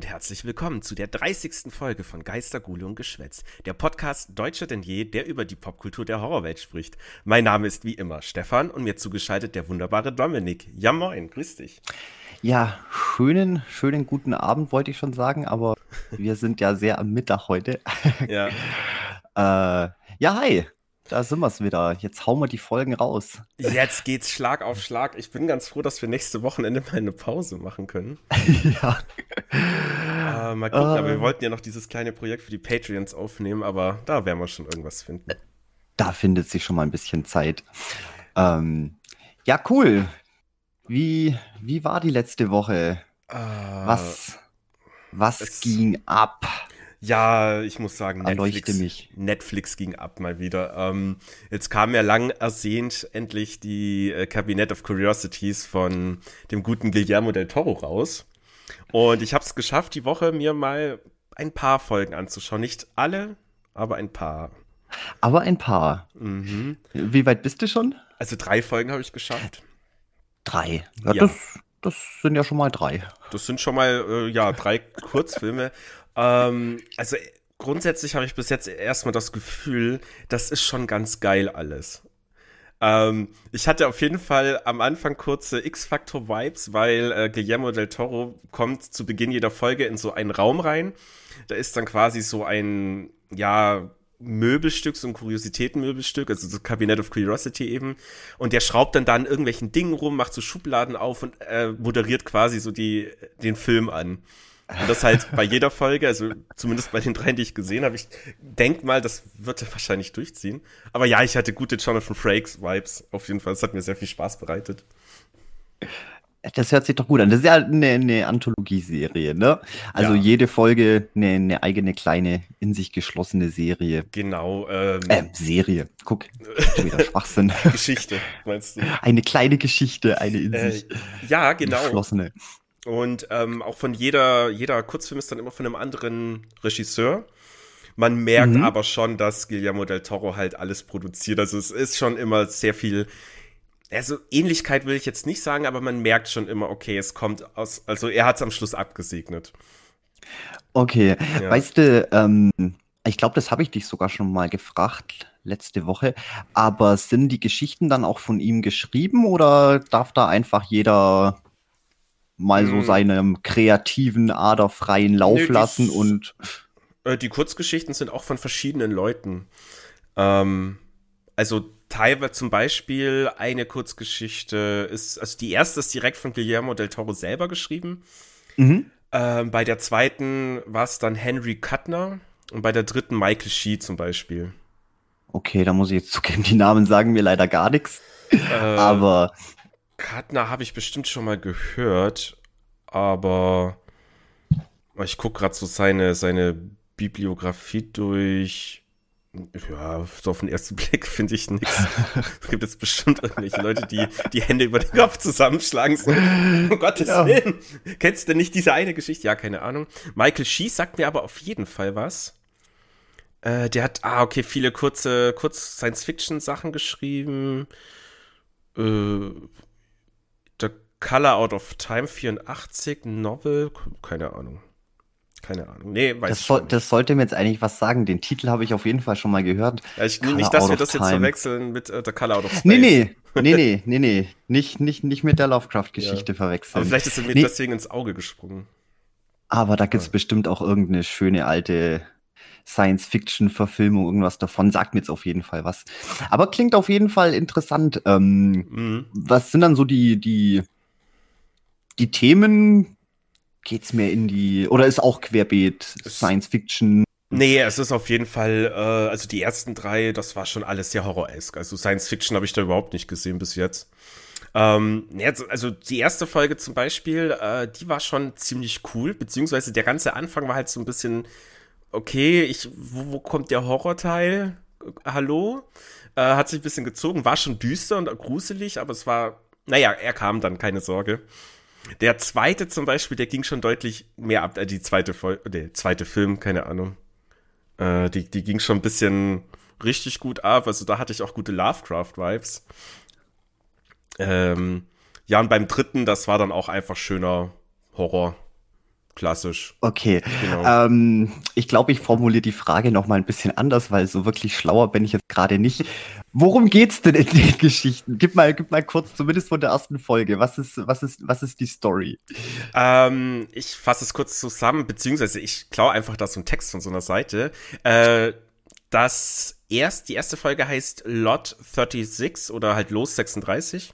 Und herzlich willkommen zu der 30. Folge von Geister, Gule und Geschwätz, der Podcast Deutscher denn je, der über die Popkultur der Horrorwelt spricht. Mein Name ist wie immer Stefan und mir zugeschaltet der wunderbare Dominik. Ja moin, grüß dich. Ja, schönen, schönen guten Abend wollte ich schon sagen, aber wir sind ja sehr am Mittag heute. Ja. äh, ja, hi. Da sind wir es wieder. Jetzt hauen wir die Folgen raus. Jetzt geht's Schlag auf Schlag. Ich bin ganz froh, dass wir nächste Wochenende mal eine Pause machen können. ja. Äh, mal gucken, aber wir wollten ja noch dieses kleine Projekt für die Patreons aufnehmen, aber da werden wir schon irgendwas finden. Da findet sich schon mal ein bisschen Zeit. Ähm, ja, cool. Wie, wie war die letzte Woche? Äh, Was, was ging ab? Ja, ich muss sagen, Netflix. Netflix ging ab mal wieder. Ähm, jetzt kam ja lang ersehnt endlich die äh, Cabinet of Curiosities von dem guten Guillermo del Toro raus. Und ich habe es geschafft, die Woche mir mal ein paar Folgen anzuschauen. Nicht alle, aber ein paar. Aber ein paar. Mhm. Wie weit bist du schon? Also drei Folgen habe ich geschafft. Drei. Ja, Ja. Das, das sind ja schon mal drei. Das sind schon mal, äh, ja, drei Kurzfilme. Ähm, also grundsätzlich habe ich bis jetzt erstmal das Gefühl, das ist schon ganz geil alles. Ähm, ich hatte auf jeden Fall am Anfang kurze X-Factor-Vibes, weil äh, Guillermo del Toro kommt zu Beginn jeder Folge in so einen Raum rein. Da ist dann quasi so ein, ja, Möbelstück, so ein Kuriositätenmöbelstück, also so Cabinet of Curiosity eben. Und der schraubt dann da an irgendwelchen Dingen rum, macht so Schubladen auf und äh, moderiert quasi so die, den Film an. Und das halt bei jeder Folge, also zumindest bei den dreien, die ich gesehen habe. Ich denk mal, das wird er wahrscheinlich durchziehen. Aber ja, ich hatte gute Jonathan Frakes Vibes auf jeden Fall. Das hat mir sehr viel Spaß bereitet. Das hört sich doch gut an. Das ist ja eine, eine Anthologieserie, ne? Also Ja. jede Folge eine, eine eigene kleine, in sich geschlossene Serie. Genau, ähm, Ähm, Serie. Guck, schon wieder Schwachsinn. Geschichte, meinst du? Eine kleine Geschichte, eine in Äh, sich ja, genau. geschlossene. Und ähm, auch von jeder, jeder Kurzfilm ist dann immer von einem anderen Regisseur. Man merkt Mhm. aber schon, dass Guillermo del Toro halt alles produziert. Also es ist schon immer sehr viel. Also Ähnlichkeit will ich jetzt nicht sagen, aber man merkt schon immer, okay, es kommt aus. Also er hat es am Schluss abgesegnet. Okay, Ja. weißt du, ähm, ich glaube, das habe ich dich sogar schon mal gefragt letzte Woche, aber sind die Geschichten dann auch von ihm geschrieben oder darf da einfach jeder mal so Hm. seinem kreativen Ader freien Lauf Nö, die lassen s- und Äh, die Kurzgeschichten sind auch von verschiedenen Leuten. Ähm, also teilweise zum Beispiel eine Kurzgeschichte ist, also die erste ist direkt von Guillermo del Toro selber geschrieben. mhm. Ähm, bei der zweiten war es dann Henry Kuttner und bei der dritten Michael Shee zum Beispiel. Okay, da muss ich jetzt zugeben, die Namen sagen mir leider gar nichts. Äh, Aber Kuttner habe ich bestimmt schon mal gehört, aber ich gucke gerade so seine, seine Bibliografie durch. Ja, so auf den ersten Blick finde ich nichts. Es gibt jetzt bestimmt irgendwelche Leute, die die Hände über den Kopf zusammenschlagen. So, um Gottes Ja. Willen. Kennst du denn nicht diese eine Geschichte? Ja, keine Ahnung. Michael Shee sagt mir aber auf jeden Fall was. Äh, der hat, ah, okay, viele kurze, kurz Science-Fiction-Sachen geschrieben. Äh, Color Out of Time 84, Novel, keine Ahnung. Keine Ahnung. Nee, weiß das, nicht. das sollte mir jetzt eigentlich was sagen. Den Titel habe ich auf jeden Fall schon mal gehört. Ja, ich, Color nicht, dass wir das jetzt Time. verwechseln mit äh, The Color Out of Space. Nee, nee, nee, nee, nee, nee. Nicht, nicht, nicht mit der Lovecraft-Geschichte Aber verwechseln. vielleicht ist er mir Nee. deswegen ins Auge gesprungen. Aber da gibt's Ja. bestimmt auch irgendeine schöne alte Science-Fiction-Verfilmung, irgendwas davon. Sagt mir jetzt auf jeden Fall was. Aber klingt auf jeden Fall interessant. Ähm, Mhm. was sind dann so die, die, die Themen? Geht's mehr in die, oder ist auch querbeet Es- Science-Fiction? Nee, es ist auf jeden Fall, äh, also die ersten drei, das war schon alles sehr horror-esk. Also Science Fiction habe ich da überhaupt nicht gesehen bis jetzt. Ähm, also- die erste Folge zum Beispiel, äh, die war schon ziemlich cool, beziehungsweise der ganze Anfang war halt so ein bisschen, okay, ich, wo, wo kommt der Horrorteil? Hallo? Äh, hat sich ein bisschen gezogen, war schon düster und gruselig, aber es war, naja, er kam dann, keine Sorge. Der zweite zum Beispiel, der ging schon deutlich mehr ab, äh, die zweite Folge, der zweite Film, keine Ahnung. Äh, die, die ging schon ein bisschen richtig gut ab. Also da hatte ich auch gute Lovecraft-Vibes. Ähm, ja, und beim dritten, das war dann auch einfach schöner Horror. Klassisch. Okay. Genau. Ähm, ich glaube, ich formuliere die Frage noch mal ein bisschen anders, weil so wirklich schlauer bin ich jetzt gerade nicht. Worum geht's denn in den Geschichten? Gib mal, gib mal kurz, zumindest von der ersten Folge. Was ist, was ist, was ist die Story? Ähm, ich fasse es kurz zusammen, beziehungsweise ich klaue einfach da so einen Text von so einer Seite. Äh, das erst, die erste Folge heißt Lot 36 oder halt Los 36.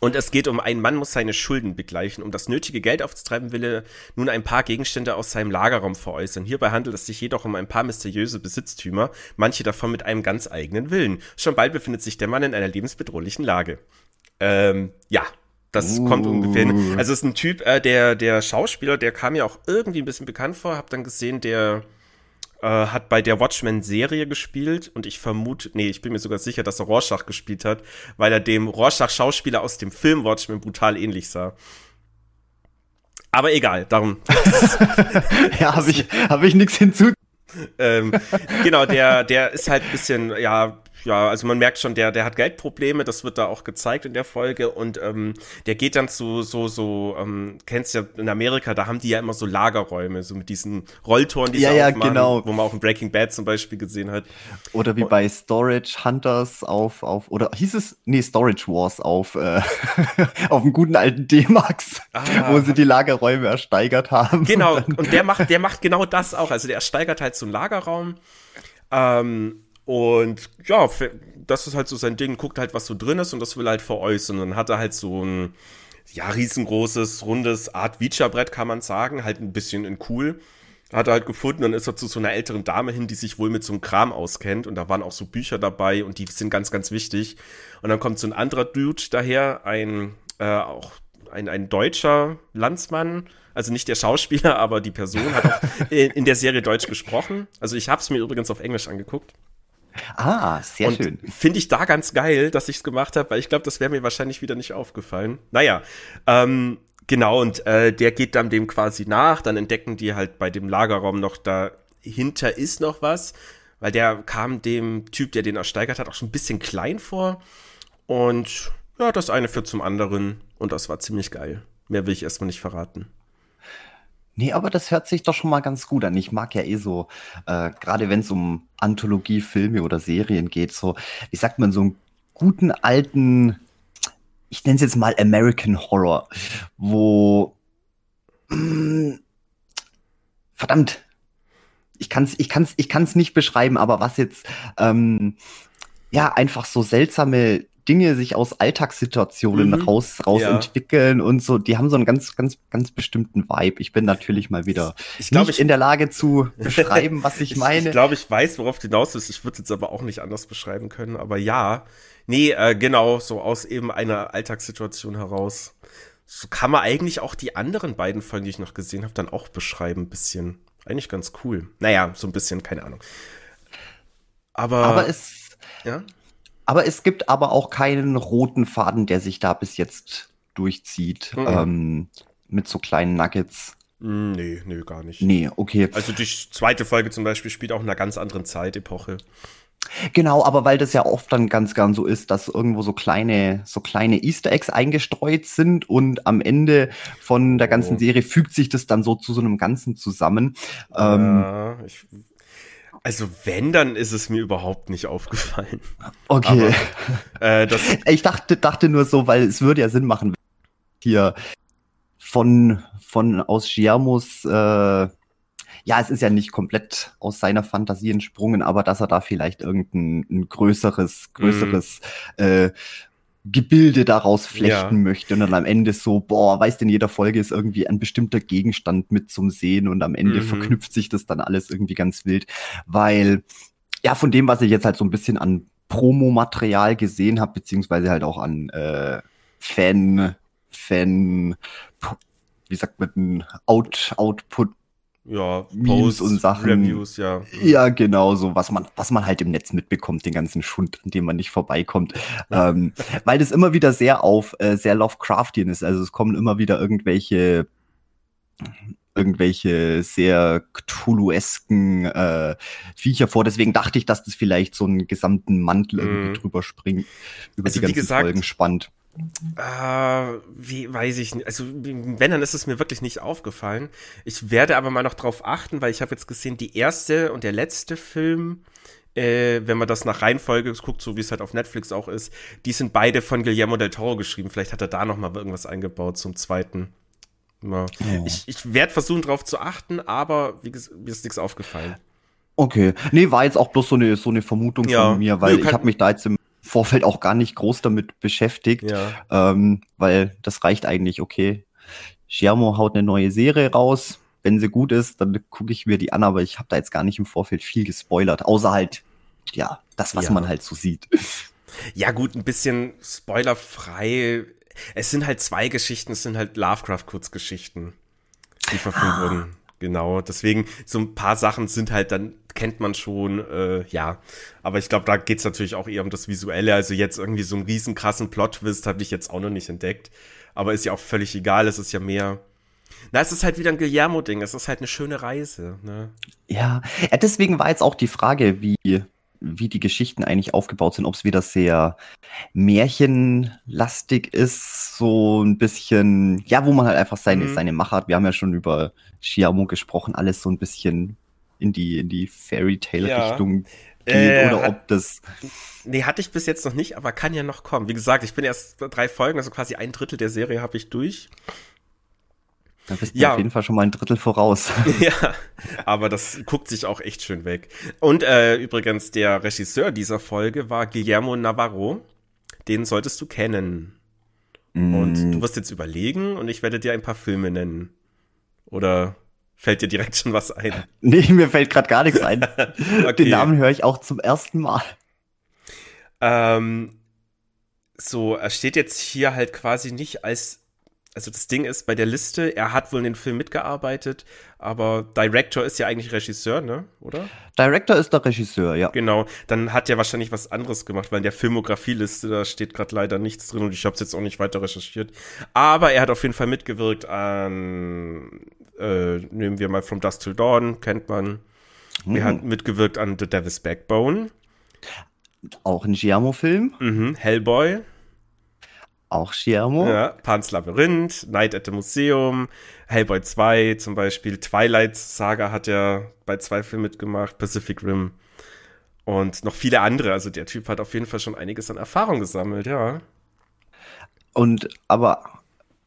Und es geht um einen Mann muss seine Schulden begleichen. Um das nötige Geld aufzutreiben, will er nun ein paar Gegenstände aus seinem Lagerraum veräußern. Hierbei handelt es sich jedoch um ein paar mysteriöse Besitztümer, manche davon mit einem ganz eigenen Willen. Schon bald befindet sich der Mann in einer lebensbedrohlichen Lage. Ähm, ja, das uh. kommt ungefähr hin. Also es ist ein Typ, äh, der, der Schauspieler, der kam mir auch irgendwie ein bisschen bekannt vor, hab dann gesehen, der äh, hat bei der Watchmen-Serie gespielt und ich vermute, nee, ich bin mir sogar sicher, dass er Rorschach gespielt hat, weil er dem Rorschach-Schauspieler aus dem Film Watchmen brutal ähnlich sah. Aber egal, darum. ja, habe ich, hab ich nichts hinzu. ähm, genau, der, der ist halt ein bisschen, ja, ja, also man merkt schon, der, der hat Geldprobleme, das wird da auch gezeigt in der Folge und ähm, der geht dann zu so, so, ähm, kennst ja in Amerika, da haben die ja immer so Lagerräume, so mit diesen Rolltoren, die ja, sie ja, aufmachen, genau. wo man auch in Breaking Bad zum Beispiel gesehen hat. Oder wie und, bei Storage Hunters auf, auf, oder hieß es, nee, Storage Wars auf, äh, auf dem guten alten D-Max, ah. wo sie die Lagerräume ersteigert haben. Genau, und, und der macht, der macht genau das auch, also der ersteigert halt so einen Lagerraum, ähm, und ja, das ist halt so sein Ding, guckt halt, was so drin ist und das will halt veräußern. Und dann hat er halt so ein, ja, riesengroßes, rundes Art Feature-Brett, kann man sagen, halt ein bisschen in cool. Hat er halt gefunden, dann ist er zu so einer älteren Dame hin, die sich wohl mit so einem Kram auskennt und da waren auch so Bücher dabei und die sind ganz, ganz wichtig. Und dann kommt so ein anderer Dude daher, ein, äh, auch ein, ein deutscher Landsmann, also nicht der Schauspieler, aber die Person hat auch in, in der Serie Deutsch gesprochen. Also ich habe es mir übrigens auf Englisch angeguckt. Ah, sehr und schön. Finde ich da ganz geil, dass ich es gemacht habe, weil ich glaube, das wäre mir wahrscheinlich wieder nicht aufgefallen. Naja, ähm, genau, und äh, der geht dann dem quasi nach, dann entdecken die halt bei dem Lagerraum noch, dahinter ist noch was, weil der kam dem Typ, der den ersteigert hat, auch schon ein bisschen klein vor. Und ja, das eine führt zum anderen und das war ziemlich geil. Mehr will ich erstmal nicht verraten. Nee, aber das hört sich doch schon mal ganz gut an. Ich mag ja eh so, äh, gerade wenn es um Anthologie-Filme oder Serien geht, so, wie sagt man, so einen guten alten, ich nenne es jetzt mal American Horror, wo mh, mm, verdammt, ich kann es ich kann's, ich kann's nicht beschreiben, aber was jetzt ähm, ja einfach so seltsame Dinge sich aus Alltagssituationen mhm. raus, raus ja. entwickeln und so. Die haben so einen ganz, ganz, ganz bestimmten Vibe. Ich bin natürlich mal wieder ich glaub, nicht ich, in der Lage zu beschreiben, was ich meine. Ich glaube, ich weiß, worauf du hinaus ist. Ich würde es jetzt aber auch nicht anders beschreiben können. Aber ja, nee, äh, genau, so aus eben einer Alltagssituation heraus. So kann man eigentlich auch die anderen beiden Folgen, die ich noch gesehen habe, dann auch beschreiben. Ein bisschen. Eigentlich ganz cool. Naja, so ein bisschen, keine Ahnung. Aber, aber es, ja? Aber es gibt aber auch keinen roten Faden, der sich da bis jetzt durchzieht. Mhm. Ähm, mit so kleinen Nuggets. Mm, nee, nee, gar nicht. Nee, okay. Also die zweite Folge zum Beispiel spielt auch in einer ganz anderen Zeitepoche. Genau, aber weil das ja oft dann ganz gern so ist, dass irgendwo so kleine, so kleine Easter Eggs eingestreut sind und am Ende von der ganzen oh. Serie fügt sich das dann so zu so einem Ganzen zusammen. Ja, ähm, ich also wenn, dann ist es mir überhaupt nicht aufgefallen. Okay. Aber, äh, ich dachte, dachte nur so, weil es würde ja Sinn machen, hier von, von aus Giamos, äh, ja, es ist ja nicht komplett aus seiner Fantasie entsprungen, aber dass er da vielleicht irgendein ein größeres, größeres mm. äh, Gebilde daraus flechten ja. möchte und dann am Ende so, boah, weißt du, in jeder Folge ist irgendwie ein bestimmter Gegenstand mit zum Sehen und am Ende mhm. verknüpft sich das dann alles irgendwie ganz wild, weil ja, von dem, was ich jetzt halt so ein bisschen an Promomaterial gesehen habe, beziehungsweise halt auch an äh, Fan, Fan, wie sagt man, Out, Output ja, Memes und Sachen. Reviews, ja. Ja, genau, so was man, was man halt im Netz mitbekommt, den ganzen Schund, an dem man nicht vorbeikommt. ähm, weil das immer wieder sehr auf, äh, sehr Lovecraftian ist. Also es kommen immer wieder irgendwelche irgendwelche sehr Cthulhuesken äh, Viecher vor. Deswegen dachte ich, dass das vielleicht so einen gesamten Mantel irgendwie mm. drüber springt, über also die ganzen gesagt, Folgen spannend Äh, wie weiß ich nicht. Also, wenn, dann ist es mir wirklich nicht aufgefallen. Ich werde aber mal noch drauf achten, weil ich habe jetzt gesehen, die erste und der letzte Film, äh, wenn man das nach Reihenfolge guckt, so wie es halt auf Netflix auch ist, die sind beide von Guillermo del Toro geschrieben. Vielleicht hat er da noch mal irgendwas eingebaut zum zweiten. Ja. Oh. Ich, ich werde versuchen, drauf zu achten, aber wie, mir ist nichts aufgefallen. Okay. Nee, war jetzt auch bloß so eine, so eine Vermutung ja. von mir, weil nee, ich habe mich da jetzt im Vorfeld auch gar nicht groß damit beschäftigt, ja. ähm, weil das reicht eigentlich, okay. Giamo haut eine neue Serie raus. Wenn sie gut ist, dann gucke ich mir die an, aber ich habe da jetzt gar nicht im Vorfeld viel gespoilert, außer halt, ja, das, was ja. man halt so sieht. Ja, gut, ein bisschen spoilerfrei. Es sind halt zwei Geschichten, es sind halt Lovecraft-Kurzgeschichten, die verfilmt ah. wurden. Genau, deswegen so ein paar Sachen sind halt dann, kennt man schon, äh, ja. Aber ich glaube, da geht's natürlich auch eher um das Visuelle. Also jetzt irgendwie so einen riesen krassen Plot-Twist habe ich jetzt auch noch nicht entdeckt. Aber ist ja auch völlig egal, es ist ja mehr. Na, es ist halt wieder ein Guillermo-Ding, es ist halt eine schöne Reise. Ne? Ja. ja, deswegen war jetzt auch die Frage, wie wie die Geschichten eigentlich aufgebaut sind, ob es wieder sehr märchenlastig ist, so ein bisschen, ja, wo man halt einfach seine, mhm. seine Macht hat. Wir haben ja schon über Shiamo gesprochen, alles so ein bisschen in die, in die Fairy Tale-Richtung ja. geht äh, oder hat, ob das. Nee, hatte ich bis jetzt noch nicht, aber kann ja noch kommen. Wie gesagt, ich bin erst drei Folgen, also quasi ein Drittel der Serie habe ich durch. Da bist du ja. auf jeden Fall schon mal ein Drittel voraus. ja, aber das guckt sich auch echt schön weg. Und äh, übrigens, der Regisseur dieser Folge war Guillermo Navarro. Den solltest du kennen. Mm. Und du wirst jetzt überlegen und ich werde dir ein paar Filme nennen. Oder fällt dir direkt schon was ein? Nee, mir fällt gerade gar nichts ein. okay. Den Namen höre ich auch zum ersten Mal. Ähm, so, er steht jetzt hier halt quasi nicht als also das Ding ist bei der Liste, er hat wohl in den Film mitgearbeitet, aber Director ist ja eigentlich Regisseur, ne? Oder? Director ist der Regisseur, ja. Genau, dann hat er wahrscheinlich was anderes gemacht, weil in der Filmografieliste, da steht gerade leider nichts drin und ich habe es jetzt auch nicht weiter recherchiert. Aber er hat auf jeden Fall mitgewirkt an, äh, nehmen wir mal From Dust Till Dawn, kennt man. Mhm. Er hat mitgewirkt an The Devil's Backbone. Auch ein Giamo-Film. Mhm, Hellboy. Auch Schiamo. Ja, Pans Labyrinth, Night at the Museum, Hellboy 2 zum Beispiel, Twilight Saga hat er bei zwei Filmen mitgemacht, Pacific Rim und noch viele andere. Also der Typ hat auf jeden Fall schon einiges an Erfahrung gesammelt, ja. Und aber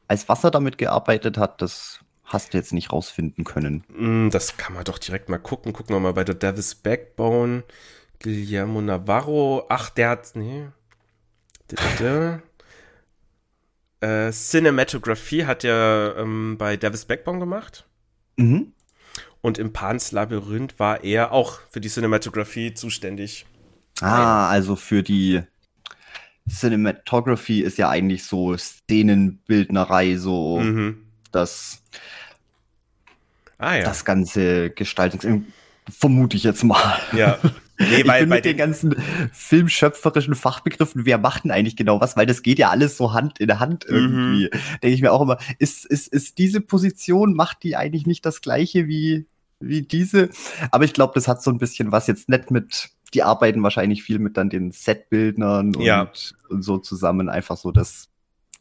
als was er damit gearbeitet hat, das hast du jetzt nicht rausfinden können. Mm, das kann man doch direkt mal gucken. Gucken wir mal bei The Devil's Backbone. Guillermo Navarro. Ach, der hat. Nee. Äh, Cinematography hat er ähm, bei Davis Backbone gemacht. Mhm. Und im Pans Labyrinth war er auch für die Cinematography zuständig. Ah, also für die Cinematography ist ja eigentlich so Szenenbildnerei, so mhm. das, ah, ja. das ganze Gestaltungs... Vermute ich jetzt mal. Ja. Nee, weil, ich bin mit den ganzen filmschöpferischen Fachbegriffen, wer macht denn eigentlich genau was? Weil das geht ja alles so Hand in Hand mhm. irgendwie. Mhm. Denke ich mir auch immer, ist, ist, ist diese Position, macht die eigentlich nicht das gleiche wie, wie diese? Aber ich glaube, das hat so ein bisschen was jetzt nicht mit, die arbeiten wahrscheinlich viel mit dann den Setbildnern und, ja. und so zusammen, einfach so das,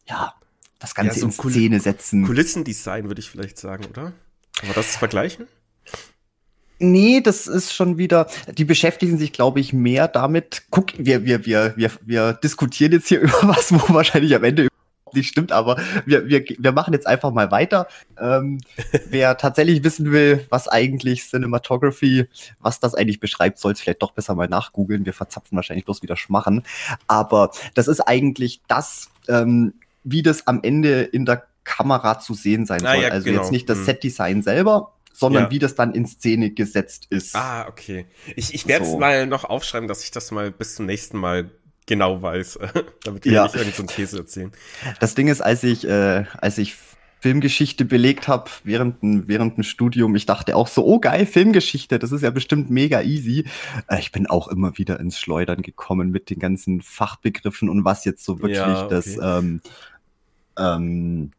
ja, das Ganze ja, so in Szene setzen. Kulissendesign würde ich vielleicht sagen, oder? Kann man das vergleichen? Nee, das ist schon wieder, die beschäftigen sich, glaube ich, mehr damit. Guck, wir, wir, wir, wir, wir diskutieren jetzt hier über was, wo wahrscheinlich am Ende nicht stimmt, aber wir, wir, wir machen jetzt einfach mal weiter. Ähm, wer tatsächlich wissen will, was eigentlich Cinematography, was das eigentlich beschreibt, soll es vielleicht doch besser mal nachgoogeln. Wir verzapfen wahrscheinlich bloß wieder Schmachen. Aber das ist eigentlich das, ähm, wie das am Ende in der Kamera zu sehen sein ah, soll. Ja, also genau. jetzt nicht das hm. Setdesign selber, sondern ja. wie das dann in Szene gesetzt ist. Ah, okay. Ich, ich werde es so. mal noch aufschreiben, dass ich das mal bis zum nächsten Mal genau weiß, damit wir ja. nicht irgendeinen so Käse erzählen. Das Ding ist, als ich, äh, als ich Filmgeschichte belegt habe während, während dem Studium. Ich dachte auch so, oh geil, Filmgeschichte, das ist ja bestimmt mega easy. Äh, ich bin auch immer wieder ins Schleudern gekommen mit den ganzen Fachbegriffen und was jetzt so wirklich ja, okay. das ähm, ähm,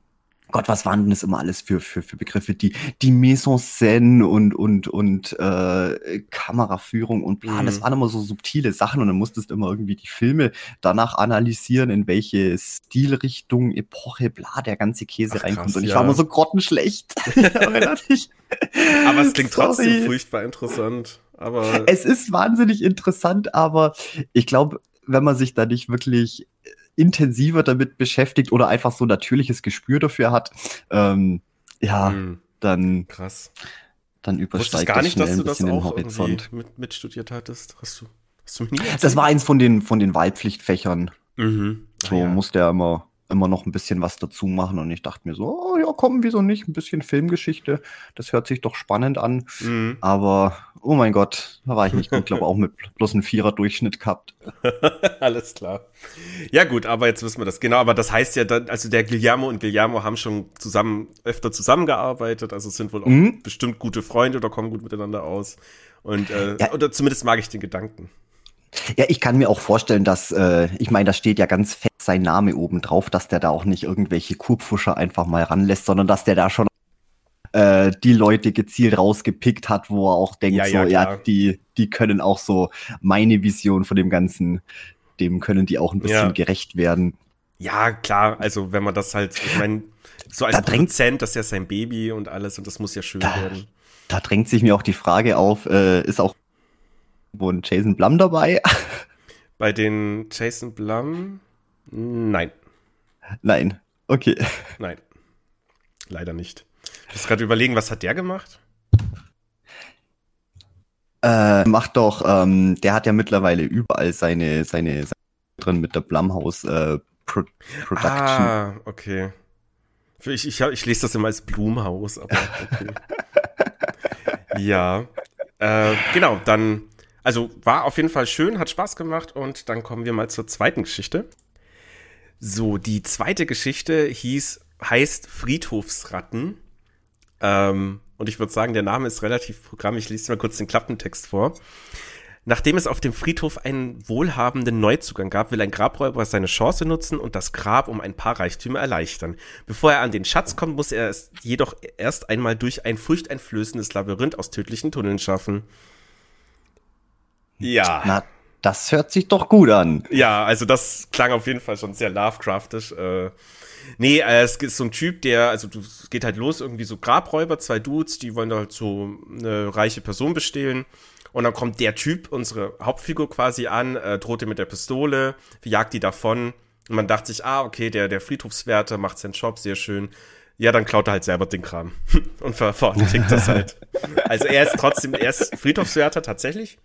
Gott, was waren denn das immer alles für, für, für Begriffe? Die, die Mise en scène und, und, und äh, Kameraführung und Plan, mhm. das waren immer so subtile Sachen und dann musstest du immer irgendwie die Filme danach analysieren, in welche Stilrichtung, Epoche, bla, der ganze Käse Ach, reinkommt. Krass, und ich ja. war immer so grottenschlecht. aber es klingt Sorry. trotzdem furchtbar interessant. Aber es ist wahnsinnig interessant, aber ich glaube, wenn man sich da nicht wirklich intensiver damit beschäftigt oder einfach so natürliches Gespür dafür hat, ähm, ja, hm. dann krass. Dann übersteigt gar nicht, dass du das auch Horizont. Mit, mitstudiert hattest. Hast du, hast du nie Das war eins von den von den Wahlpflichtfächern. Mhm. So ja. musste er immer immer noch ein bisschen was dazu machen und ich dachte mir so, oh, ja, komm, wieso nicht? Ein bisschen Filmgeschichte, das hört sich doch spannend an. Mhm. Aber, oh mein Gott, da war ich nicht gut, glaube auch mit bloß einem Vierer-Durchschnitt gehabt. Alles klar. Ja, gut, aber jetzt wissen wir das. Genau, aber das heißt ja, also der Guillermo und Guillermo haben schon zusammen, öfter zusammengearbeitet, also sind wohl auch mhm. bestimmt gute Freunde oder kommen gut miteinander aus. Und, äh, ja. oder zumindest mag ich den Gedanken. Ja, ich kann mir auch vorstellen, dass, äh, ich meine, da steht ja ganz fett sein Name oben drauf, dass der da auch nicht irgendwelche Kurpfuscher einfach mal ranlässt, sondern dass der da schon äh, die Leute gezielt rausgepickt hat, wo er auch denkt, ja, so, ja, ja, die, die können auch so meine Vision von dem Ganzen, dem können die auch ein bisschen ja. gerecht werden. Ja, klar, also wenn man das halt, ich meine, so als da Produzent, das ist ja sein Baby und alles und das muss ja schön da, werden. Da drängt sich mir auch die Frage auf, äh, ist auch wo ein Jason Blum dabei? Bei den Jason Blum? Nein. Nein. Okay. Nein. Leider nicht. Ich muss gerade überlegen, was hat der gemacht? Äh, macht doch, ähm, der hat ja mittlerweile überall seine, seine, seine drin mit der Blumhouse äh, Pro Production. Ah, okay. Ich, ich, ich lese das immer als Blumhaus, aber okay. ja. Äh, genau, dann also war auf jeden Fall schön, hat Spaß gemacht und dann kommen wir mal zur zweiten Geschichte. So, die zweite Geschichte hieß, heißt Friedhofsratten. Ähm, und ich würde sagen, der Name ist relativ Programm. Ich lese mal kurz den Klappentext vor. Nachdem es auf dem Friedhof einen wohlhabenden Neuzugang gab, will ein Grabräuber seine Chance nutzen und das Grab um ein paar Reichtümer erleichtern. Bevor er an den Schatz kommt, muss er es jedoch erst einmal durch ein furchteinflößendes Labyrinth aus tödlichen Tunneln schaffen. Ja. Na, das hört sich doch gut an. Ja, also das klang auf jeden Fall schon sehr Lovecraftisch. Äh, nee, äh, es ist so ein Typ, der, also es geht halt los, irgendwie so Grabräuber, zwei Dudes, die wollen da halt so eine reiche Person bestehlen. Und dann kommt der Typ, unsere Hauptfigur quasi an, äh, droht ihm mit der Pistole, jagt die davon. Und man dachte sich, ah, okay, der, der Friedhofswärter macht seinen Job, sehr schön. Ja, dann klaut er halt selber den Kram und verordnet das halt. Also er ist trotzdem, er ist Friedhofswärter tatsächlich.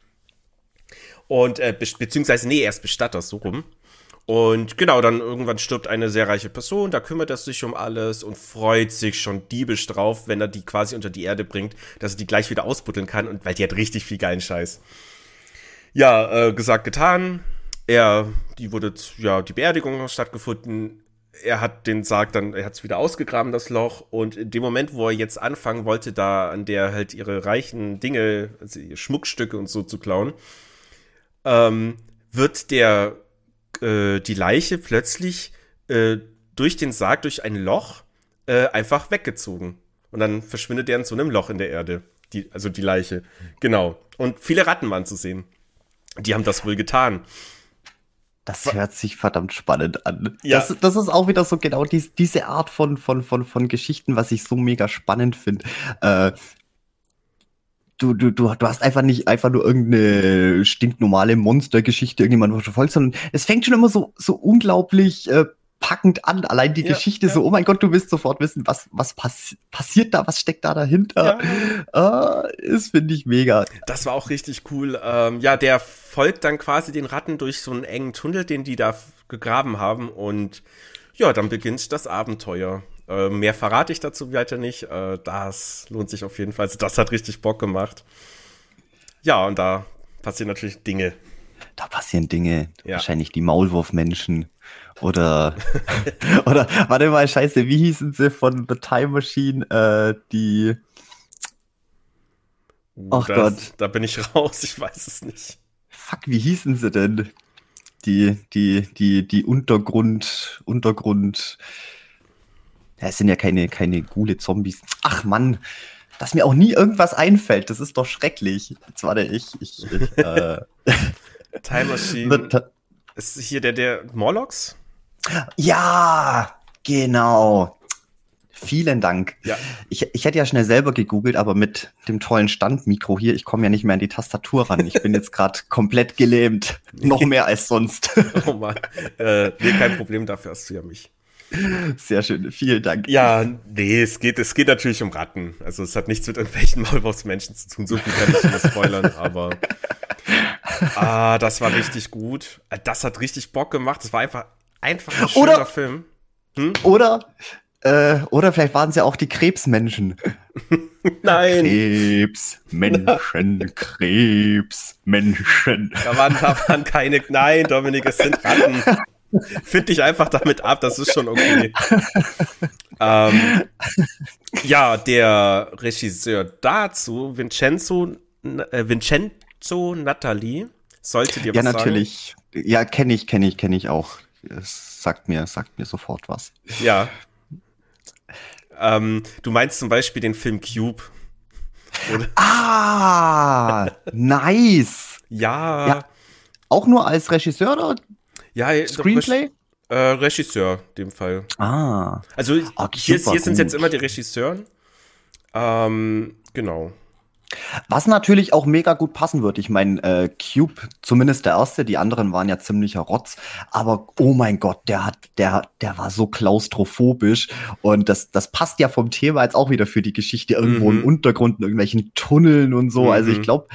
Und, äh, be beziehungsweise, nee, er ist Bestatter, so rum. Und genau, dann irgendwann stirbt eine sehr reiche Person, da kümmert er sich um alles und freut sich schon diebisch drauf, wenn er die quasi unter die Erde bringt, dass er die gleich wieder ausbuddeln kann und weil die hat richtig viel geilen Scheiß. Ja, äh, gesagt, getan. Er, die wurde, ja, die Beerdigung hat stattgefunden. Er hat den Sarg dann, er hat es wieder ausgegraben, das Loch. Und in dem Moment, wo er jetzt anfangen wollte, da an der halt ihre reichen Dinge, also Schmuckstücke und so zu klauen, ähm, wird der äh, die Leiche plötzlich äh, durch den Sarg, durch ein Loch, äh, einfach weggezogen. Und dann verschwindet er in so einem Loch in der Erde. Die, also die Leiche. Genau. Und viele Ratten waren zu sehen. Die haben das wohl getan. Das hört sich verdammt spannend an. Ja. Das, das ist auch wieder so genau dies, diese Art von, von, von, von Geschichten, was ich so mega spannend finde. Äh, du, du, du, du hast einfach nicht einfach nur irgendeine stinknormale Monstergeschichte irgendjemand verfolgt, sondern es fängt schon immer so, so unglaublich äh, packend an. Allein die ja, Geschichte ja. so, oh mein Gott, du willst sofort wissen, was, was pass passiert da, was steckt da dahinter. Ja. Äh, ist, finde ich, mega. Das war auch richtig cool. Ähm, ja, der folgt dann quasi den Ratten durch so einen engen Tunnel, den die da gegraben haben und ja, dann beginnt das Abenteuer. Äh, mehr verrate ich dazu weiter nicht. Äh, das lohnt sich auf jeden Fall. Also das hat richtig Bock gemacht. Ja, und da passieren natürlich Dinge. Da passieren Dinge. Ja. Wahrscheinlich die Maulwurfmenschen. Oder, oder, warte mal, scheiße, wie hießen sie von The Time Machine? Äh, die. Uh, Ach Gott. Da bin ich raus, ich weiß es nicht. Fuck, wie hießen sie denn? Die, die, die, die Untergrund, Untergrund, es sind ja keine, keine gule Zombies. Ach Mann, dass mir auch nie irgendwas einfällt. Das ist doch schrecklich. Jetzt warte ich. ich, ich äh, Time Machine. ist hier der, der Morlocks? Ja, genau. Vielen Dank. Ja. Ich, ich hätte ja schnell selber gegoogelt, aber mit dem tollen Standmikro hier, ich komme ja nicht mehr an die Tastatur ran. Ich bin jetzt gerade komplett gelähmt. Noch mehr als sonst. oh Mann. Äh, nee, kein Problem, dafür hast du ja mich. Sehr schön, vielen Dank. Ja, nee, es geht, es geht natürlich um Ratten. Also es hat nichts mit irgendwelchen Maulwurfsmenschen zu tun, so viel kann ich nicht spoilern, aber ah, das war richtig gut. Das hat richtig Bock gemacht. Das war einfach, einfach ein schöner Oder, Film. Hm? Oder äh, oder vielleicht waren es ja auch die Krebsmenschen. Nein. Krebsmenschen, Krebsmenschen. Da waren, da waren keine. Nein, Dominik, es sind Ratten. Find dich einfach damit ab, das ist schon okay. ähm, ja, der Regisseur dazu, Vincenzo, äh, Vincenzo Natali, sollte dir was Ja, natürlich. Sagen? Ja, kenne ich, kenne ich, kenne ich auch. Es sagt mir, sagt mir sofort was. Ja, ähm, du meinst zum Beispiel den Film Cube. Oder? Ah, nice. ja. ja. Auch nur als Regisseur oder? Ja, Screenplay? Äh, Regisseur, dem Fall. Ah. Also okay, hier, hier sind jetzt immer die Regisseuren. Ähm, genau. Was natürlich auch mega gut passen wird. Ich meine, äh, Cube, zumindest der erste, die anderen waren ja ziemlicher Rotz, aber oh mein Gott, der hat, der, der war so klaustrophobisch und das, das passt ja vom Thema jetzt auch wieder für die Geschichte irgendwo mhm. im Untergrund, in irgendwelchen Tunneln und so. Mhm. Also ich glaube,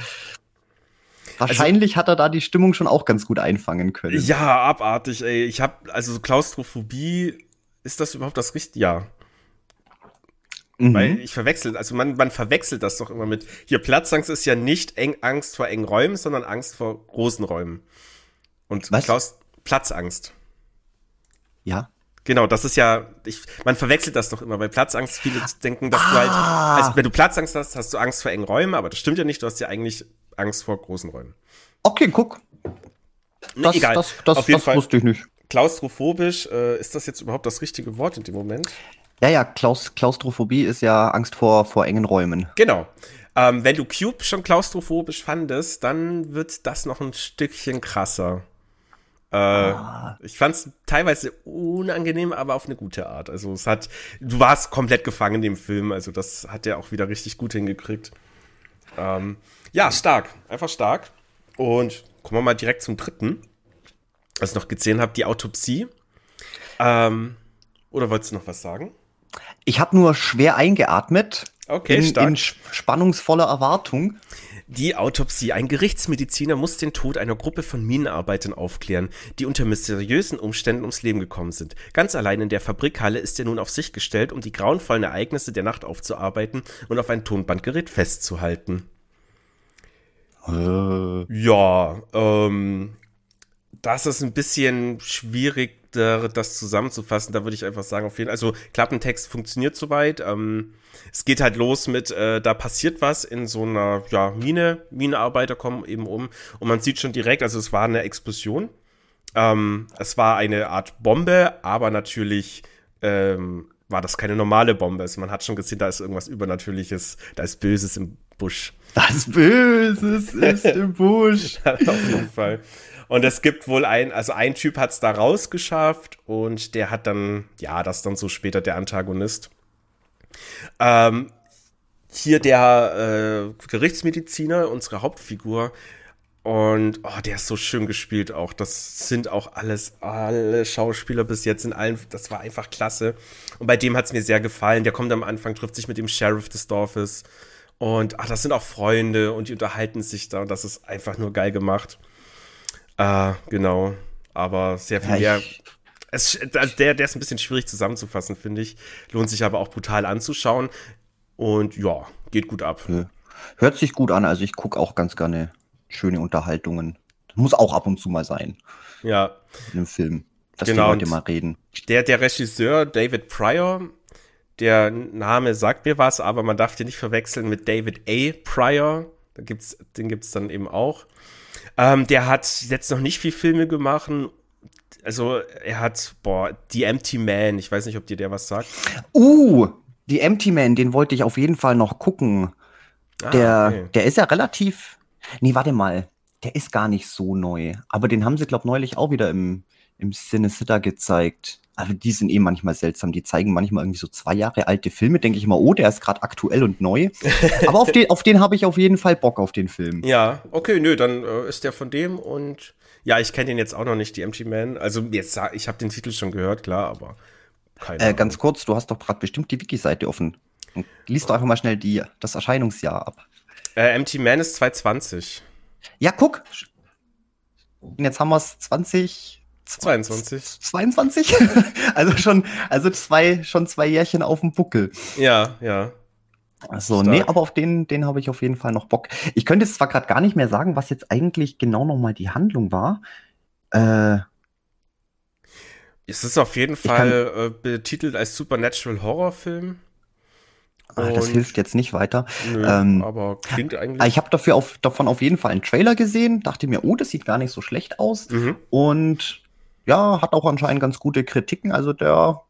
Wahrscheinlich also, hat er da die Stimmung schon auch ganz gut einfangen können. Ja, abartig, ey. Ich habe also Klaustrophobie, ist das überhaupt das richtige? Ja. Mhm. Weil ich verwechsel, also man, man verwechselt das doch immer mit, hier Platzangst ist ja nicht eng Angst vor engen Räumen, sondern Angst vor großen Räumen. Und Was? Klaus, Platzangst. Ja. Genau, das ist ja, ich, man verwechselt das doch immer, weil Platzangst, viele denken, dass ah. du halt, ah. also wenn du Platzangst hast, hast du Angst vor engen Räumen, aber das stimmt ja nicht, du hast ja eigentlich Angst vor großen Räumen. Okay, guck. Das, egal. das, das, Auf jeden das Fall wusste ich nicht. Klaustrophobisch, äh, ist das jetzt überhaupt das richtige Wort in dem Moment? Ja, ja, Klaus Klaustrophobie ist ja Angst vor, vor engen Räumen. Genau. Ähm, wenn du Cube schon klaustrophobisch fandest, dann wird das noch ein Stückchen krasser. Äh, ah. Ich fand es teilweise unangenehm, aber auf eine gute Art. Also es hat, du warst komplett gefangen in dem Film, also das hat er auch wieder richtig gut hingekriegt. Ähm, ja, stark, einfach stark. Und kommen wir mal direkt zum dritten, was ich noch gesehen habe, die Autopsie. Ähm, oder wolltest du noch was sagen? Ich habe nur schwer eingeatmet. Okay, in, stark. in spannungsvoller Erwartung. Die Autopsie. Ein Gerichtsmediziner muss den Tod einer Gruppe von Minenarbeitern aufklären, die unter mysteriösen Umständen ums Leben gekommen sind. Ganz allein in der Fabrikhalle ist er nun auf sich gestellt, um die grauenvollen Ereignisse der Nacht aufzuarbeiten und auf ein Tonbandgerät festzuhalten. Äh. Ja, ähm, das ist ein bisschen schwierig das zusammenzufassen, da würde ich einfach sagen, auf jeden Fall, also Klappentext funktioniert soweit. Ähm, es geht halt los mit, äh, da passiert was in so einer ja, Mine, Minearbeiter kommen eben um und man sieht schon direkt, also es war eine Explosion. Ähm, es war eine Art Bombe, aber natürlich ähm, war das keine normale Bombe. Also man hat schon gesehen, da ist irgendwas Übernatürliches, da ist Böses im Busch. Das Böses ist im Busch. Auf jeden Fall. Und es gibt wohl ein, also ein Typ hat es da rausgeschafft und der hat dann, ja, das dann so später der Antagonist. Ähm, hier der äh, Gerichtsmediziner, unsere Hauptfigur. Und oh, der ist so schön gespielt auch. Das sind auch alles, alle Schauspieler bis jetzt in allen, das war einfach klasse. Und bei dem hat es mir sehr gefallen. Der kommt am Anfang, trifft sich mit dem Sheriff des Dorfes. Und ach, das sind auch Freunde und die unterhalten sich da. Und das ist einfach nur geil gemacht. Äh, genau. Aber sehr viel ja, mehr. Es, also der, der ist ein bisschen schwierig zusammenzufassen, finde ich. Lohnt sich aber auch brutal anzuschauen. Und ja, geht gut ab. Hört sich gut an. Also ich gucke auch ganz gerne schöne Unterhaltungen. Muss auch ab und zu mal sein. Ja. In einem Film. Dass genau. die Leute mal reden. Der, der Regisseur David Pryor, der Name sagt mir was, aber man darf den nicht verwechseln mit David A. Pryor. Da gibt's, den gibt's dann eben auch. Ähm, der hat jetzt noch nicht viel Filme gemacht, Also er hat, boah, The Empty Man, ich weiß nicht, ob dir der was sagt. Uh, The Empty Man, den wollte ich auf jeden Fall noch gucken. Ah, Der, okay. der ist ja relativ. Nee, warte mal. Der ist gar nicht so neu. Aber den haben sie, glaube neulich auch wieder im, im Cinecitta gezeigt. Aber die sind eh manchmal seltsam. Die zeigen manchmal irgendwie so zwei Jahre alte Filme. Denke ich mal, oh, der ist gerade aktuell und neu. Aber auf den, auf den habe ich auf jeden Fall Bock auf den Film. Ja, okay, nö, dann äh, ist der von dem und ja, ich kenne den jetzt auch noch nicht, die Empty Man. Also jetzt, ich habe den Titel schon gehört, klar, aber keine Äh, ganz kurz, du hast doch gerade bestimmt die Wiki-Seite offen. Und liest doch einfach mal schnell die, das Erscheinungsjahr ab. Äh, Empty Man ist 220. Ja, guck. Und jetzt haben wir es 20. 22. 22? also schon, also zwei, schon zwei Jährchen auf dem Buckel. Ja, ja. Also, Stark. nee, aber auf den, den habe ich auf jeden Fall noch Bock. Ich könnte jetzt zwar gerade gar nicht mehr sagen, was jetzt eigentlich genau nochmal die Handlung war. Äh, Es ist auf jeden kann- Fall äh, betitelt als Supernatural Horrorfilm. ah, das hilft jetzt nicht weiter. Nö, Ähm, aber klingt eigentlich. Ah, Ich habe dafür auf, davon auf jeden Fall einen Trailer gesehen, dachte mir, oh, das sieht gar nicht so schlecht aus. mhm. Und ja, hat auch anscheinend ganz gute Kritiken. Also der.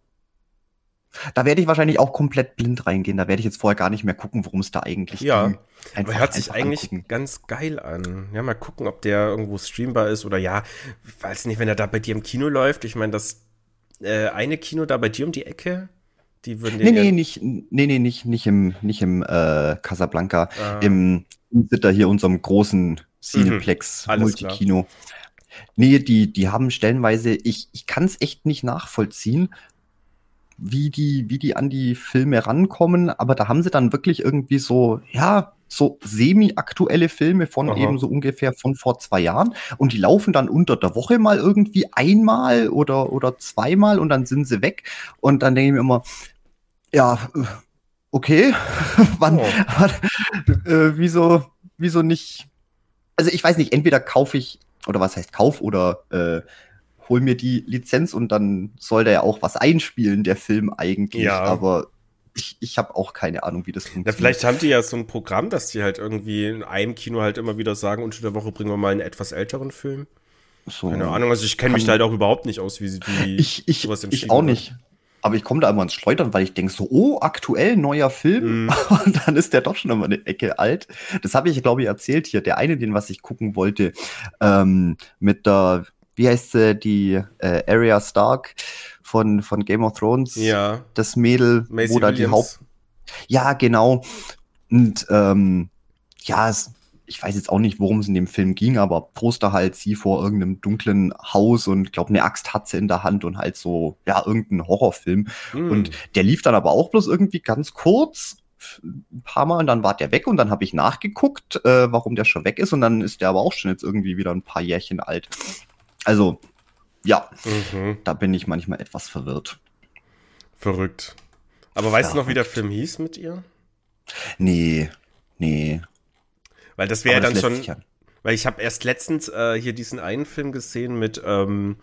Da werde ich wahrscheinlich auch komplett blind reingehen. Da werde ich jetzt vorher gar nicht mehr gucken, worum es da eigentlich Ja. ging. Aber er hört sich eigentlich angucken. ganz geil an. Ja, mal gucken, ob der irgendwo streambar ist oder ja, weiß nicht, wenn er da bei dir im Kino läuft. Ich meine, das äh, eine Kino da bei dir um die Ecke, die würden Nee, den nee, ja- nicht, nee, nee, nicht, nicht im, nicht im äh, Casablanca, Ah. im Sitter hier unserem großen Cineplex Mhm, alles Multikino. Nee, die, die haben stellenweise, ich, ich kann es echt nicht nachvollziehen, wie die, wie die an die Filme rankommen, aber da haben sie dann wirklich irgendwie so, ja, so semi-aktuelle Filme von Aha. eben so ungefähr von vor zwei Jahren und die laufen dann unter der Woche mal irgendwie einmal oder, oder zweimal und dann sind sie weg und dann denke ich mir immer, ja, okay, wann, Oh. wann äh, wieso, wieso nicht, also ich weiß nicht, entweder kaufe ich, oder was heißt Kauf oder äh, hol mir die Lizenz und dann soll der ja auch was einspielen, der Film eigentlich. Ja. Aber ich, ich habe auch keine Ahnung, wie das Ja, funktioniert. vielleicht haben die ja so ein Programm, dass die halt irgendwie in einem Kino halt immer wieder sagen, unter der Woche bringen wir mal einen etwas älteren Film. so. Keine Ahnung, also ich kenne mich da halt auch überhaupt nicht aus, wie sie die Ich, ich, sowas ich entschieden auch haben. nicht. Aber ich komme da immer ins Schleudern, weil ich denke so, oh, aktuell neuer Film. Mhm. Und dann ist der doch schon immer eine Ecke alt. Das habe ich, glaube ich, erzählt hier. Der eine, den was ich gucken wollte, ähm, mit der, wie heißt sie, die äh, Arya Stark von, von Game of Thrones. Ja, Das Mädel, Macy wo da die Haupt. Ja, genau. Und ähm, ja, es, ich weiß jetzt auch nicht, worum es in dem Film ging, aber Poster halt sie vor irgendeinem dunklen Haus und glaube eine Axt hat sie in der Hand und halt so, ja, irgendein Horrorfilm. Hm. Und der lief dann aber auch bloß irgendwie ganz kurz, ein paar Mal und dann war der weg und dann habe ich nachgeguckt, äh, warum der schon weg ist und dann ist der aber auch schon jetzt irgendwie wieder ein paar Jährchen alt. Also, ja, Mhm. da bin ich manchmal etwas verwirrt. Verrückt. Aber weißt du noch, wie der Verrückt. Film hieß mit ihr? Nee, nee. Weil das wäre dann schon, weil ich habe erst letztens äh, hier diesen einen Film gesehen mit ähm,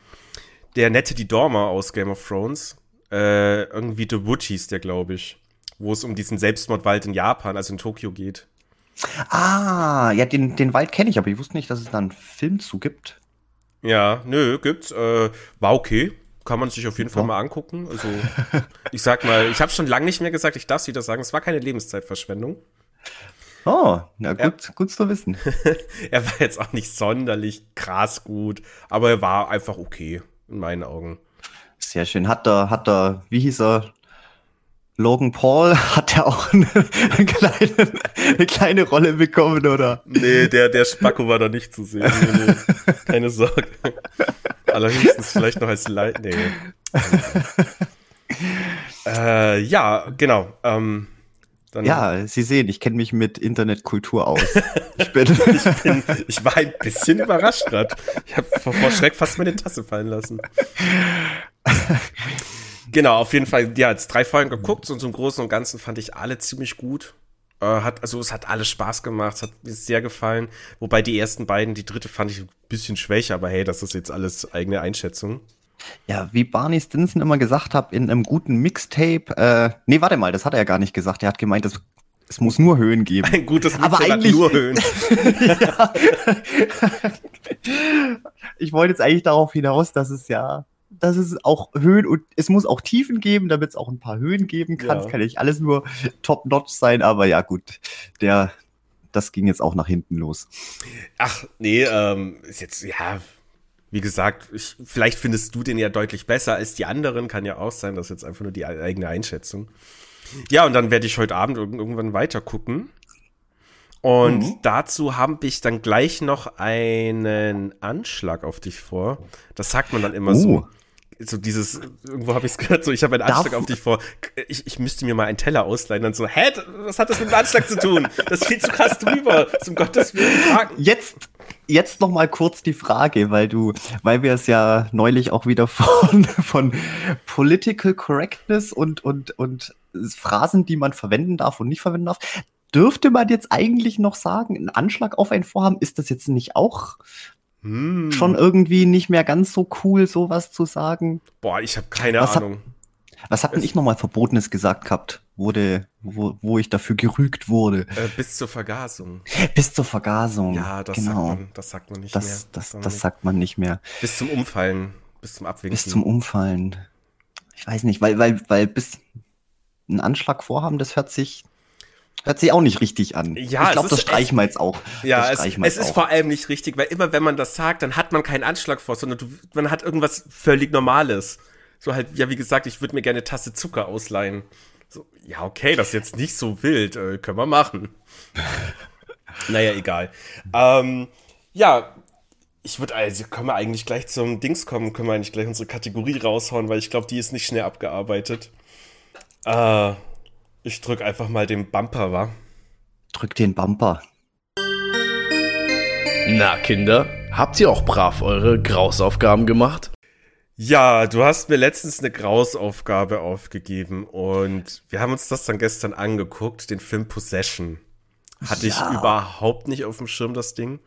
der nette die Dormer aus Game of Thrones. Äh, irgendwie The Wood hieß der, glaube ich. Wo es um diesen Selbstmordwald in Japan, also in Tokio geht. Ah, ja, den, den Wald kenne ich, aber ich wusste nicht, dass es da einen Film zu gibt. Ja, nö, gibt's. Äh, war okay. Kann man sich auf jeden Fall mal angucken. Also, ich sag mal, ich habe schon lange nicht mehr gesagt, ich darf wieder sagen, es war keine Lebenszeitverschwendung. Oh, na gut, gut zu wissen. Er war jetzt auch nicht sonderlich krass gut, aber er war einfach okay, in meinen Augen. Sehr schön. Hat er, hat er, wie hieß er? Logan Paul, hat er auch eine, eine, kleine, eine kleine Rolle bekommen, oder? Nee, der, der Spacko war da nicht zu sehen. Nee, nee. Keine Sorge. Allerhöchstens vielleicht noch als Leit. Nee. äh, ja, genau. Ähm, dann, Ja, Sie sehen, ich kenne mich mit Internetkultur aus. Ich bin, Ich, bin, ich war ein bisschen überrascht gerade. Ich habe vor, vor Schreck fast meine Tasse fallen lassen. Genau, auf jeden Fall, ja, jetzt drei Folgen geguckt und zum Großen und Ganzen fand ich alle ziemlich gut. Äh, hat, also es hat alles Spaß gemacht, es hat mir sehr gefallen. Wobei die ersten beiden, die dritte fand ich ein bisschen schwächer, aber hey, das ist jetzt alles eigene Einschätzung. Ja, wie Barney Stinson immer gesagt hat, in einem guten Mixtape, äh, nee, warte mal, das hat er ja gar nicht gesagt. Er hat gemeint, das Es muss nur Höhen geben. Ein gutes Aber Mädchen hat eigentlich- nur Höhen. Ich wollte jetzt eigentlich darauf hinaus, dass es ja, dass es auch Höhen und es muss auch Tiefen geben, damit es auch ein paar Höhen geben kann. Ja. Es kann nicht alles nur top-notch sein, aber ja, gut. Der, das ging jetzt auch nach hinten los. Ach, nee, ähm, ist jetzt, ja, wie gesagt, ich, vielleicht findest du den ja deutlich besser als die anderen, kann ja auch sein, das ist jetzt einfach nur die eigene Einschätzung. Ja, und dann werde ich heute Abend irg- irgendwann weiter gucken. Und Mhm. dazu habe ich dann gleich noch einen Anschlag auf dich vor. Das sagt man dann immer so. Oh. So dieses, irgendwo habe ich es gehört, so ich habe einen Darf- Anschlag auf dich vor. Ich, ich müsste mir mal einen Teller ausleihen. Dann so, hä, was hat das mit dem Anschlag zu tun? Das ist viel zu krass drüber. Zum Gottes Willen. Jetzt, jetzt noch mal kurz die Frage, weil du, weil wir es ja neulich auch wieder von, von Political Correctness und, und, und Phrasen, die man verwenden darf und nicht verwenden darf. Dürfte man jetzt eigentlich noch sagen, ein Anschlag auf ein Vorhaben, ist das jetzt nicht auch Hm. schon irgendwie nicht mehr ganz so cool, sowas zu sagen? Boah, ich habe keine Was Ahnung. Was hat denn ich nochmal Verbotenes gesagt gehabt, wurde, wo, wo ich dafür gerügt wurde? Äh, bis zur Vergasung. Bis zur Vergasung. Ja, das, genau. sagt, man, das sagt man nicht das, mehr. das, sagt man das nicht. sagt man nicht mehr. bis zum Umfallen, bis zum Abwinken. Bis zum Umfallen. Ich weiß nicht, weil, weil, weil bis ein Anschlag vorhaben, das hört sich, hört sich auch nicht richtig an. Ja, ich glaube, das streichen wir jetzt auch. ja, es, es ist auch. vor allem nicht richtig, weil immer wenn man das sagt, dann hat man keinen Anschlag vor, sondern du, man hat irgendwas völlig Normales. So halt, ja, wie gesagt, ich würde mir gerne eine Tasse Zucker ausleihen. So, ja, okay, das ist jetzt nicht so wild, äh, können wir machen. naja, egal. Ähm, ja, ich würde, also können wir eigentlich gleich zum Dings kommen, können wir eigentlich gleich unsere Kategorie raushauen, weil ich glaube, die ist nicht schnell abgearbeitet. Äh, ich drück einfach mal den Bumper, wa? Drück den Bumper. Na, Kinder, habt ihr auch brav eure Grausaufgaben gemacht? Ja, du hast mir letztens eine Grausaufgabe aufgegeben und wir haben uns das dann gestern angeguckt, den Film Possession. Hatte ich Ja. überhaupt nicht auf dem Schirm, das Ding.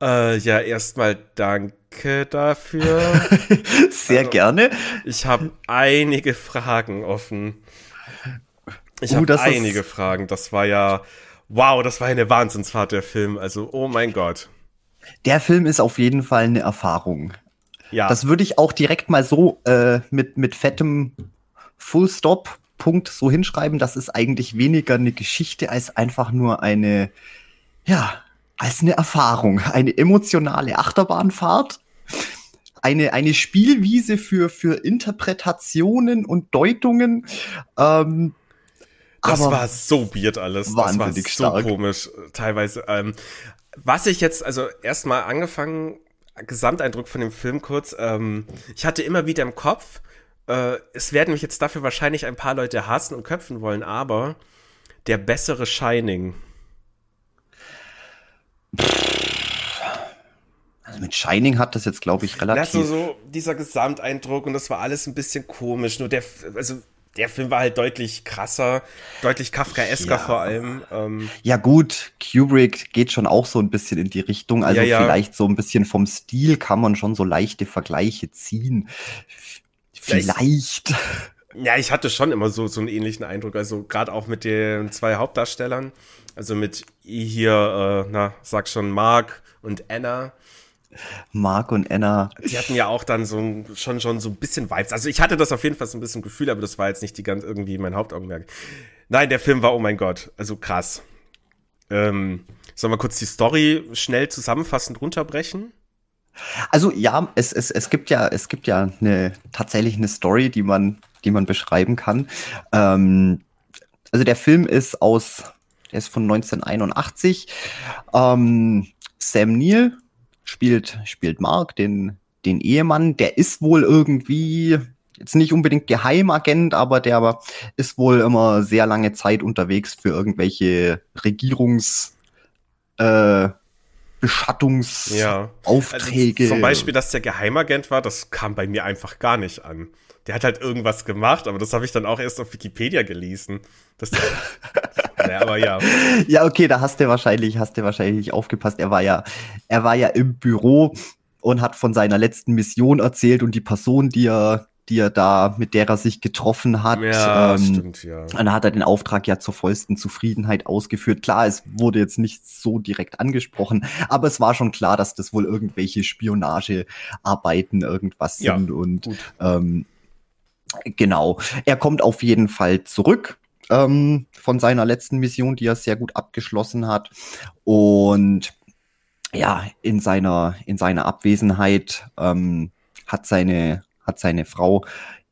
Äh, ja, erstmal danke dafür. Sehr Also- gerne. Ich habe einige Fragen offen. Ich Uh, habe einige Fragen. Das war ja, wow, das war eine Wahnsinnsfahrt, der Film. Also, oh mein Gott. Der Film ist auf jeden Fall eine Erfahrung. Ja, Das würde ich auch direkt mal so äh, mit, mit fettem Full Stop Punkt so hinschreiben. Das ist eigentlich weniger eine Geschichte als einfach nur eine, ja, als eine Erfahrung, eine emotionale Achterbahnfahrt. Eine, eine Spielwiese für, für Interpretationen und Deutungen. Ähm, Das war so weird alles. Das war so stark. komisch teilweise. Ähm, was ich jetzt, also erstmal angefangen, Gesamteindruck von dem Film kurz. Ähm, ich hatte immer wieder im Kopf, äh, es werden mich jetzt dafür wahrscheinlich ein paar Leute hassen und köpfen wollen, aber der bessere Shining. also mit Shining hat das jetzt, glaube ich, relativ. so, so dieser Gesamteindruck und das war alles ein bisschen komisch. Nur der, also der Film war halt deutlich krasser, deutlich Kafkaesker Ja. vor allem. Ähm, Ja gut, Kubrick geht schon auch so ein bisschen in die Richtung. Also Ja, ja. vielleicht so ein bisschen vom Stil kann man schon so leichte Vergleiche ziehen. Vielleicht- Vielleicht. Ja, ich hatte schon immer so, so einen ähnlichen Eindruck. Also gerade auch mit den zwei Hauptdarstellern. Also mit hier, äh, na, sag schon, Mark und Anna. Mark und Anna. Die hatten ja auch dann so ein- schon, schon so ein bisschen Vibes. Also ich hatte das auf jeden Fall so ein bisschen Gefühl, aber das war jetzt nicht die ganz irgendwie mein Hauptaugenmerk. Nein, der Film war, oh mein Gott, also krass. Ähm, sollen wir kurz die Story schnell zusammenfassend runterbrechen? Also ja, es, es, es gibt ja, es gibt ja eine, tatsächlich eine Story, die man, die man beschreiben kann. Ähm, also der Film ist aus, der ist von 1981. Ähm, Sam Neill spielt, spielt Mark, den, den Ehemann. Der ist wohl irgendwie jetzt nicht unbedingt Geheimagent, aber der ist wohl immer sehr lange Zeit unterwegs für irgendwelche Regierungs, äh, Beschattungsaufträge. Also zum Beispiel, dass der Geheimagent war, das kam bei mir einfach gar nicht an. Der hat halt irgendwas gemacht, aber das habe ich dann auch erst auf Wikipedia gelesen. Das, naja, aber ja. Ja, okay, da hast du wahrscheinlich, hast du wahrscheinlich nicht aufgepasst. Er war ja, er war ja im Büro und hat von seiner letzten Mission erzählt und die Person, die er, die er da, mit der er sich getroffen hat. Ja, ähm, stimmt, ja. dann hat er den Auftrag ja zur vollsten Zufriedenheit ausgeführt. Klar, es wurde jetzt nicht so direkt angesprochen, aber es war schon klar, dass das wohl irgendwelche Spionagearbeiten irgendwas Ja, sind und ähm, genau. Er kommt auf jeden Fall zurück ähm, von seiner letzten Mission, die er sehr gut abgeschlossen hat. Und ja, in seiner, in seiner Abwesenheit ähm, hat, seine, hat seine Frau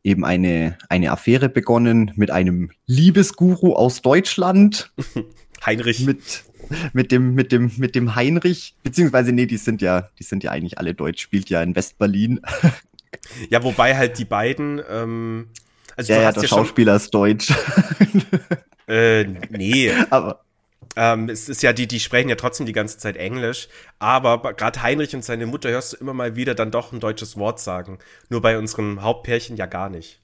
eben eine, eine Affäre begonnen mit einem Liebesguru aus Deutschland, Heinrich. mit, mit, dem, mit, dem, mit dem Heinrich, beziehungsweise nee, die sind ja, die sind ja eigentlich alle deutsch, spielt ja in Westberlin. ja, wobei halt die beiden, ähm, also Ja, ja, der ja Schauspieler ist deutsch. äh, nee, Aber ähm, es ist ja die, die sprechen ja trotzdem die ganze Zeit Englisch, aber gerade Heinrich und seine Mutter hörst du immer mal wieder dann doch ein deutsches Wort sagen. Nur bei unserem Hauptpärchen ja gar nicht.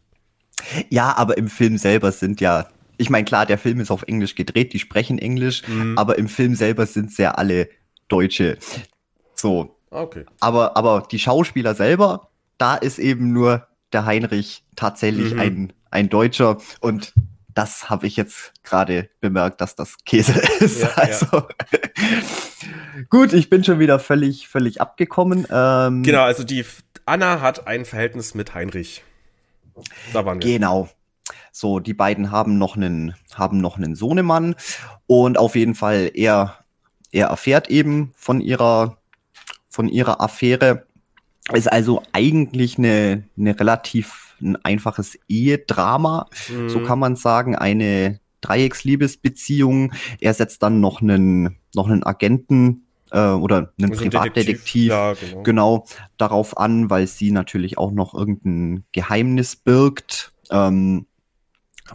Ja, aber im Film selber sind ja, ich meine, klar, der Film ist auf Englisch gedreht, die sprechen Englisch, Mhm. aber im Film selber sind es ja alle Deutsche. So, Okay. aber, aber die Schauspieler selber, da ist eben nur der Heinrich tatsächlich Mhm. ein, ein Deutscher und das habe ich jetzt gerade bemerkt, dass das Käse ist. Ja, ja. also gut, ich bin schon wieder völlig, völlig abgekommen. Ähm, Genau, also die Anna hat ein Verhältnis mit Heinrich. Da waren wir. Genau. So, die beiden haben noch einen, haben noch einen Sohnemann und auf jeden Fall er, er erfährt eben von ihrer, von ihrer Affäre. Ist also eigentlich eine, eine relativ ein einfaches Ehedrama, Mhm. so kann man sagen, eine Dreiecksliebesbeziehung. Er setzt dann noch einen, noch einen Agenten äh, oder einen So ein Privatdetektiv Ja, genau. genau darauf an, weil sie natürlich auch noch irgendein Geheimnis birgt, ähm,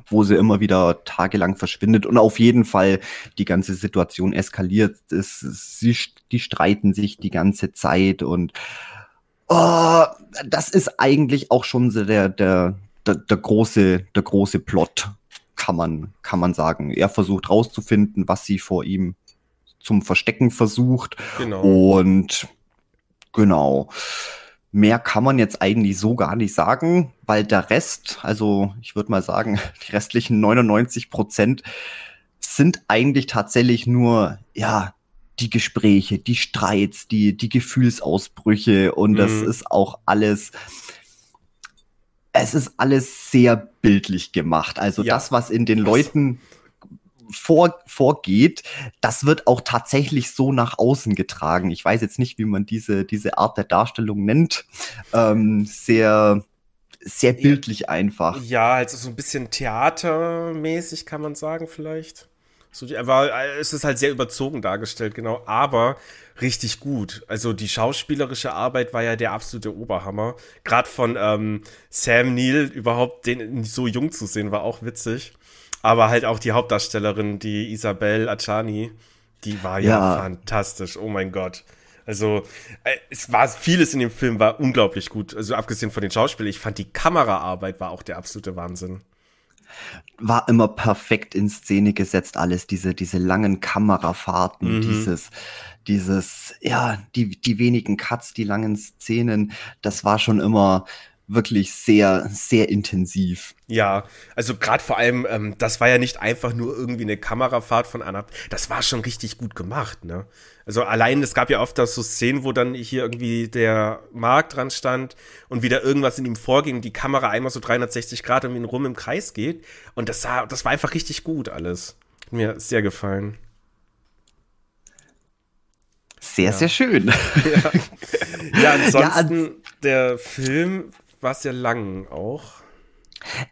wo sie immer wieder tagelang verschwindet und auf jeden Fall die ganze Situation eskaliert. Es, sie, die streiten sich die ganze Zeit und oh, das ist eigentlich auch schon so der, der, der, der große, der große Plot, kann man, kann man sagen. Er versucht rauszufinden, was sie vor ihm zum Verstecken versucht genau. und genau. Mehr kann man jetzt eigentlich so gar nicht sagen, weil der Rest, also ich würde mal sagen, die restlichen 99 Prozent sind eigentlich tatsächlich nur, ja, die Gespräche, die Streits, die, die Gefühlsausbrüche und das Mhm. ist auch alles, es ist alles sehr bildlich gemacht. Also Ja. das, was in den Leuten vor, vorgeht, das wird auch tatsächlich so nach außen getragen. Ich weiß jetzt nicht, wie man diese, diese Art der Darstellung nennt. Ähm, sehr, sehr bildlich einfach. Ja, also so ein bisschen theatermäßig kann man sagen vielleicht. So, die- aber äh, es ist halt sehr überzogen dargestellt, genau, aber richtig gut. Also die schauspielerische Arbeit war ja der absolute Oberhammer. Gerade von ähm, Sam Neill überhaupt den so jung zu sehen, war auch witzig. Aber halt auch die Hauptdarstellerin, die Isabel Acani, die war ja, Ja. fantastisch. Oh mein Gott. Also, äh, es war vieles in dem Film war unglaublich gut. Also, abgesehen von den Schauspielern, ich fand die Kameraarbeit war auch der absolute Wahnsinn. War immer perfekt in Szene gesetzt, alles, diese, diese langen Kamerafahrten, Mhm. dieses, dieses, ja, die, die wenigen Cuts, die langen Szenen, das war schon immer wirklich sehr, sehr intensiv. Ja, also gerade vor allem, ähm, das war ja nicht einfach nur irgendwie eine Kamerafahrt von einer, das war schon richtig gut gemacht, ne? Also allein, es gab ja oft das so Szenen, wo dann hier irgendwie der Mark dran stand und wieder irgendwas in ihm vorging, die Kamera einmal so 360 Grad um ihn rum im Kreis geht und das sah, das war einfach richtig gut alles. Hat mir sehr gefallen. Sehr, Ja. sehr schön. Ja, ansonsten, Ja, der Film war sehr lang auch.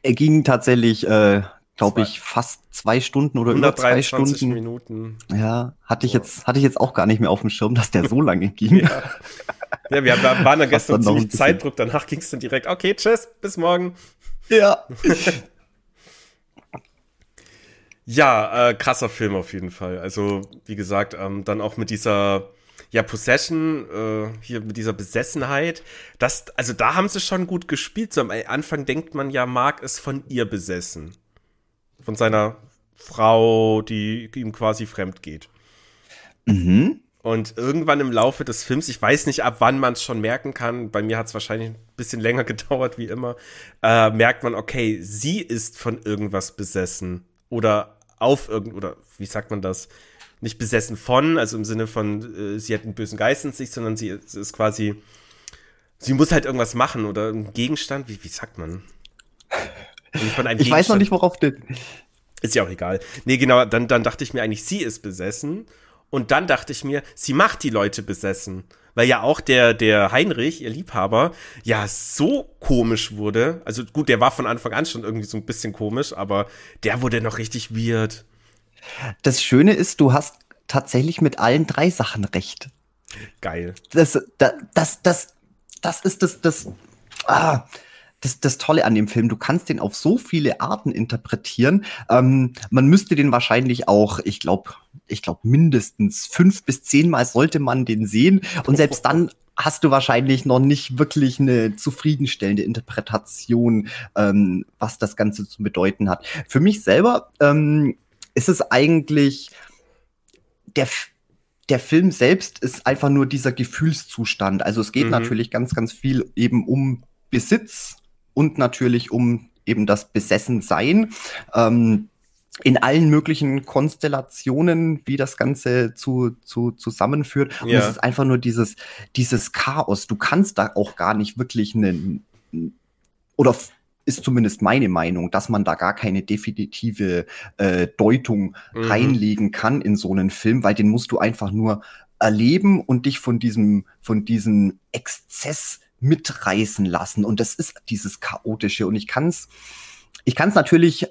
Er ging tatsächlich, äh, glaube ich, fast zwei Stunden oder über zwei 123 Stunden. Minuten. Ja, hatte ich jetzt, hatte ich jetzt auch gar nicht mehr auf dem Schirm, dass der so lange ging. Ja. Ja, wir waren Fast gestern ziemlich. Zeitdruck, danach ging es dann direkt, okay, tschüss, bis morgen. ja. Ja, äh, krasser Film auf jeden Fall. Also, wie gesagt, ähm, dann auch mit dieser, ja, Possession, äh, hier mit dieser Besessenheit. Das, also da haben sie schon gut gespielt. So am Anfang denkt man ja, Mark ist von ihr besessen. Von seiner Frau, die ihm quasi fremd geht. Mhm. Und irgendwann im Laufe des Films, ich weiß nicht, ab wann man es schon merken kann, bei mir hat es wahrscheinlich ein bisschen länger gedauert wie immer, äh, merkt man, okay, sie ist von irgendwas besessen. Oder auf irgend, oder wie sagt man das? Nicht besessen von, also im Sinne von, äh, sie hat einen bösen Geist in sich, sondern sie ist quasi, sie muss halt irgendwas machen oder ein Gegenstand, wie, wie sagt man? ich weiß noch nicht, worauf du. Ist ja auch egal. Nee, genau, dann, dann dachte ich mir eigentlich, sie ist besessen. Und dann dachte ich mir, sie macht die Leute besessen. Weil ja auch der, der Heinrich, ihr Liebhaber, ja so komisch wurde. Also gut, der war von Anfang an schon irgendwie so ein bisschen komisch, aber der wurde noch richtig weird. Das Schöne ist, du hast tatsächlich mit allen drei Sachen recht. Geil. Das, das, das, das, das ist das, das, ah, das, das Tolle an dem Film. Du kannst den auf so viele Arten interpretieren. Ähm, man müsste den wahrscheinlich auch, ich glaube, ich glaube, mindestens fünf bis zehnmal sollte man den sehen. Und selbst dann hast du wahrscheinlich noch nicht wirklich eine zufriedenstellende Interpretation, ähm, was das Ganze zu bedeuten hat. Für mich selber ähm, ist es eigentlich der der Film selbst ist einfach nur dieser Gefühlszustand. Also es geht mhm. natürlich ganz, ganz viel eben um Besitz und natürlich um eben das Besessensein. Ähm, in allen möglichen Konstellationen, wie das Ganze zu, zu zusammenführt. Und ja. es ist einfach nur dieses, dieses Chaos. Du kannst da auch gar nicht wirklich einen, oder ist zumindest meine Meinung, dass man da gar keine definitive äh, Deutung mhm. reinlegen kann in so einen Film, weil den musst du einfach nur erleben und dich von diesem, von diesem Exzess mitreißen lassen. Und das ist dieses Chaotische. Und ich kann es, ich kann es natürlich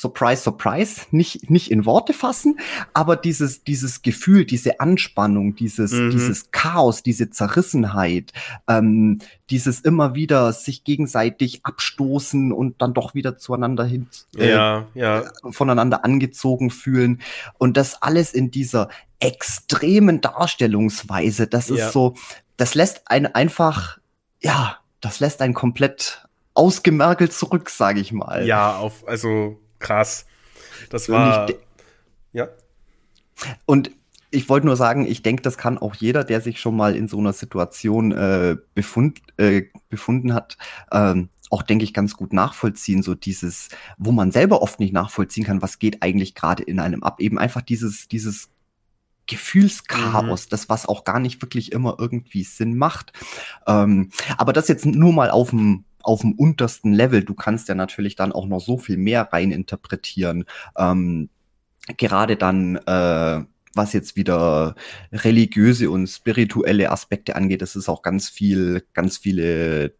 surprise, surprise, nicht, nicht in Worte fassen, aber dieses, dieses Gefühl, diese Anspannung, dieses, mhm. dieses Chaos, diese Zerrissenheit, ähm, dieses immer wieder sich gegenseitig abstoßen und dann doch wieder zueinander hin, äh, ja, ja. voneinander angezogen fühlen und das alles in dieser extremen Darstellungsweise, das ja. ist so, das lässt einen einfach, ja, das lässt einen komplett ausgemergelt zurück, sage ich mal. Ja, auf, also krass. Das war. ja. Und ich wollte nur sagen, ich denke, das kann auch jeder, der sich schon mal in so einer Situation äh, befund, äh, befunden hat, ähm, auch, denke ich, ganz gut nachvollziehen. So dieses, wo man selber oft nicht nachvollziehen kann, was geht eigentlich gerade in einem ab. Eben einfach dieses, dieses Gefühlschaos, mhm. das was auch gar nicht wirklich immer irgendwie Sinn macht. Ähm, aber das jetzt nur mal auf dem auf dem untersten Level. Du kannst ja natürlich dann auch noch so viel mehr rein interpretieren. Ähm, gerade dann, äh, was jetzt wieder religiöse und spirituelle Aspekte angeht, das ist auch ganz viel, ganz viele,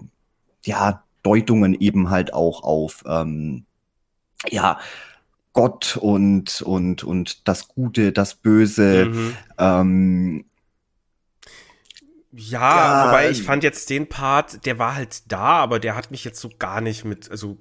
ja, Deutungen eben halt auch auf, ähm, ja, Gott und, und, und das Gute, das Böse. Mhm. Ähm, ja, ja, wobei ich fand jetzt den Part, der war halt da, aber der hat mich jetzt so gar nicht mit, also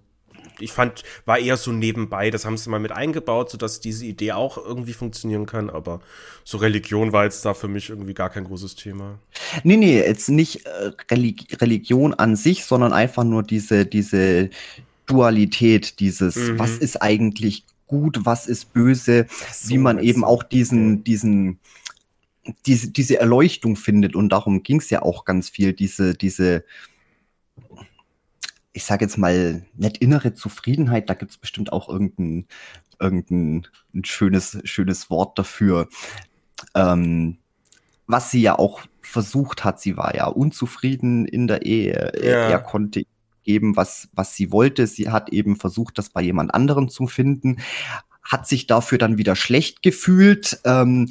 ich fand, war eher so nebenbei. Das haben sie mal mit eingebaut, sodass diese Idee auch irgendwie funktionieren kann. Aber so Religion war jetzt da für mich irgendwie gar kein großes Thema. Nee, nee, jetzt nicht äh, Religi Religion an sich, sondern einfach nur diese, diese Dualität, dieses, mhm. was ist eigentlich gut, was ist böse, so, wie man eben auch diesen, diesen, diese, diese Erleuchtung findet. Und darum ging es ja auch ganz viel, diese, diese, ich sage jetzt mal, nicht innere Zufriedenheit, da gibt es bestimmt auch irgendein, irgendein ein schönes, schönes Wort dafür. Ähm, was sie ja auch versucht hat, sie war ja unzufrieden in der Ehe. Ja. Er konnte geben, was, was sie wollte. Sie hat eben versucht, das bei jemand anderem zu finden, hat sich dafür dann wieder schlecht gefühlt, ähm,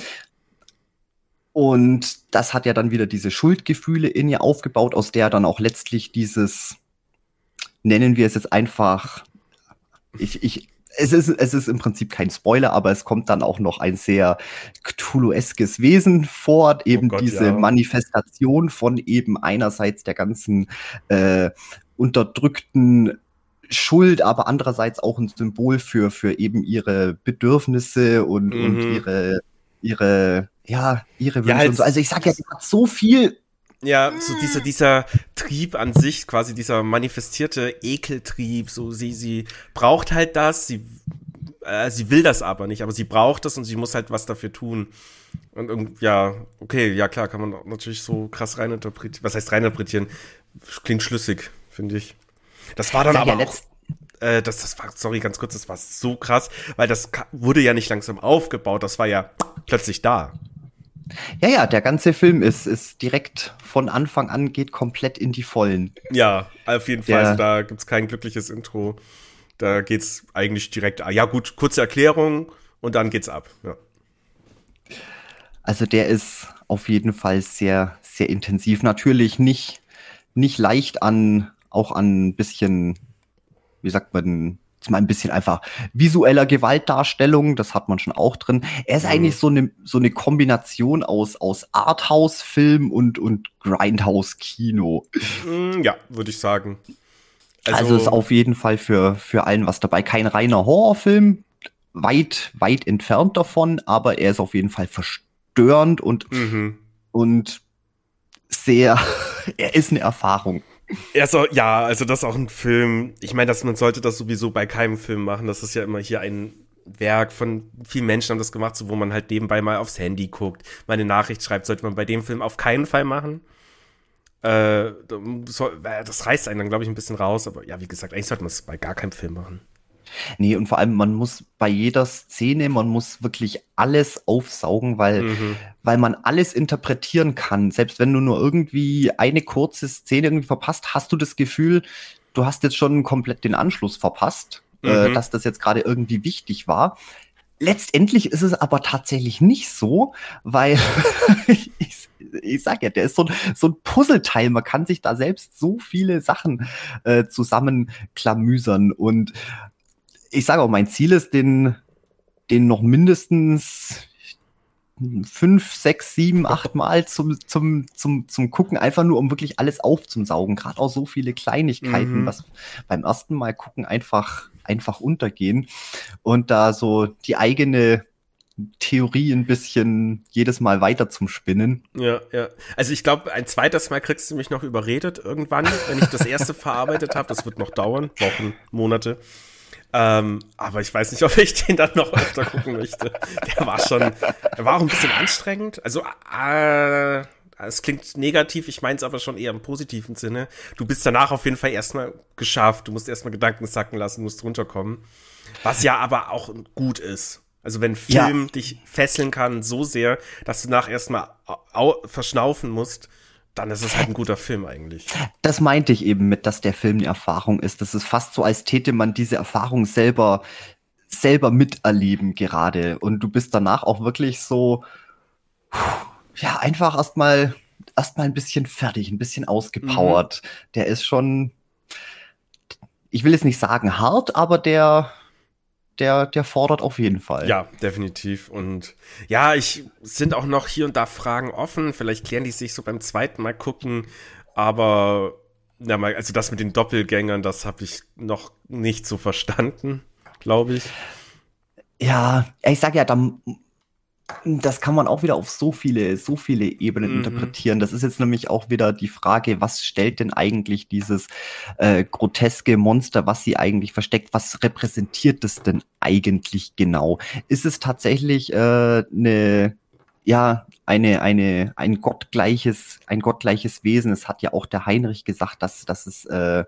und das hat ja dann wieder diese Schuldgefühle in ihr aufgebaut, aus der dann auch letztlich dieses, nennen wir es jetzt einfach, ich, ich, es ist, es ist im Prinzip kein Spoiler, aber es kommt dann auch noch ein sehr Cthulhu-eskes Wesen vor, eben oh Gott, diese ja. Manifestation von eben einerseits der ganzen äh, unterdrückten Schuld, aber andererseits auch ein Symbol für, für eben ihre Bedürfnisse und, mhm. und ihre, ihre ja, ihre Wünsche ja, halt, und so. Also ich sag ja, die hat so viel. Ja, so dieser, dieser Trieb an sich, quasi dieser manifestierte Ekeltrieb, so sie, sie braucht halt das, sie, äh, sie will das aber nicht, aber sie braucht das und sie muss halt was dafür tun. Und, und ja, okay, ja klar, kann man natürlich so krass reininterpretieren. Was heißt reininterpretieren? Klingt schlüssig, finde ich. Das war dann aber ja, auch, äh, das, das war, sorry, ganz kurz, das war so krass, weil das wurde ja nicht langsam aufgebaut, das war ja plötzlich da. Ja, ja, der ganze Film ist, ist direkt von Anfang an geht komplett in die Vollen. Ja, auf jeden Fall. Der- Also da gibt's kein glückliches Intro. Da geht's eigentlich direkt. Ja, gut, kurze Erklärung und dann geht's ab. Ja. Also der ist auf jeden Fall sehr, sehr intensiv. Natürlich nicht, nicht leicht an, auch an ein bisschen, wie sagt man, mal ein bisschen einfach visueller Gewaltdarstellung, das hat man schon auch drin. Er ist Mhm. eigentlich so eine, so eine Kombination aus, aus Arthouse-Film und, und Grindhouse-Kino. Mm, ja, würde ich sagen. Also, ist auf jeden Fall für, für allen was dabei. Kein reiner Horrorfilm, weit, weit entfernt davon, aber er ist auf jeden Fall verstörend und, Mhm. und sehr, er ist eine Erfahrung. Ja, so, ja, also das ist auch ein Film. Ich meine, dass man sollte das sowieso bei keinem Film machen. Das ist ja immer hier ein Werk von vielen Menschen haben das gemacht, so wo man halt nebenbei mal aufs Handy guckt, mal eine Nachricht schreibt, sollte man bei dem Film auf keinen Fall machen. Äh, äh, das reißt einen dann, glaube ich, ein bisschen raus, aber ja, wie gesagt, eigentlich sollte man es bei gar keinem Film machen. Nee, und vor allem, man muss bei jeder Szene, man muss wirklich alles aufsaugen, weil, Mhm. weil man alles interpretieren kann. Selbst wenn du nur irgendwie eine kurze Szene irgendwie verpasst, hast du das Gefühl, du hast jetzt schon komplett den Anschluss verpasst, äh, Mhm. dass das jetzt gerade irgendwie wichtig war. Letztendlich ist es aber tatsächlich nicht so, weil ich, ich sag ja, der ist so, ein- so ein Puzzleteil. Man kann sich da selbst so viele Sachen äh, zusammenklamüsern. Und ich sage auch, mein Ziel ist, den, den noch mindestens fünf, sechs, sieben, acht Mal zum, zum, zum, zum Gucken, einfach nur um wirklich alles aufzusaugen. Gerade auch so viele Kleinigkeiten, Mhm. was beim ersten Mal gucken einfach, einfach untergehen. Und da so die eigene Theorie ein bisschen jedes Mal weiter zum Spinnen. Ja, ja. Also ich glaube, ein zweites Mal kriegst du mich noch überredet irgendwann, wenn ich das erste verarbeitet habe. Das wird noch dauern, Wochen, Monate. Ähm, aber ich weiß nicht, ob ich den dann noch öfter gucken möchte. Der war schon, der war auch ein bisschen anstrengend. Also, äh, es klingt negativ, ich meine es aber schon eher im positiven Sinne. Du bist danach auf jeden Fall erstmal geschafft. Du musst erstmal Gedanken sacken lassen, musst runterkommen. Was ja aber auch gut ist. Also wenn Ja. Film dich fesseln kann so sehr, dass du nach erstmal au- verschnaufen musst, dann ist es halt ein guter Film eigentlich. Das meinte ich eben mit, dass der Film eine Erfahrung ist. Das ist fast so, als täte man diese Erfahrung selber, selber miterleben gerade. Und du bist danach auch wirklich so, ja, einfach erstmal, erstmal ein bisschen fertig, ein bisschen ausgepowert. Der ist schon, ich will jetzt nicht sagen hart, aber der, der, der fordert auf jeden Fall. Ja, definitiv. Und ja, ich sind auch noch hier und da Fragen offen. Vielleicht klären die sich so beim zweiten Mal gucken. Aber ja, mal, also das mit den Doppelgängern, das habe ich noch nicht so verstanden, glaube ich. Ja, ich sag ja, da, das kann man auch wieder auf so viele, so viele Ebenen Mhm. interpretieren. Das ist jetzt nämlich auch wieder die Frage, was stellt denn eigentlich dieses äh, groteske Monster, was sie eigentlich versteckt, was repräsentiert es denn eigentlich genau? Ist es tatsächlich äh, eine, ja, eine, eine, ein gottgleiches, ein gottgleiches Wesen? Es hat ja auch der Heinrich gesagt, dass, dass es äh,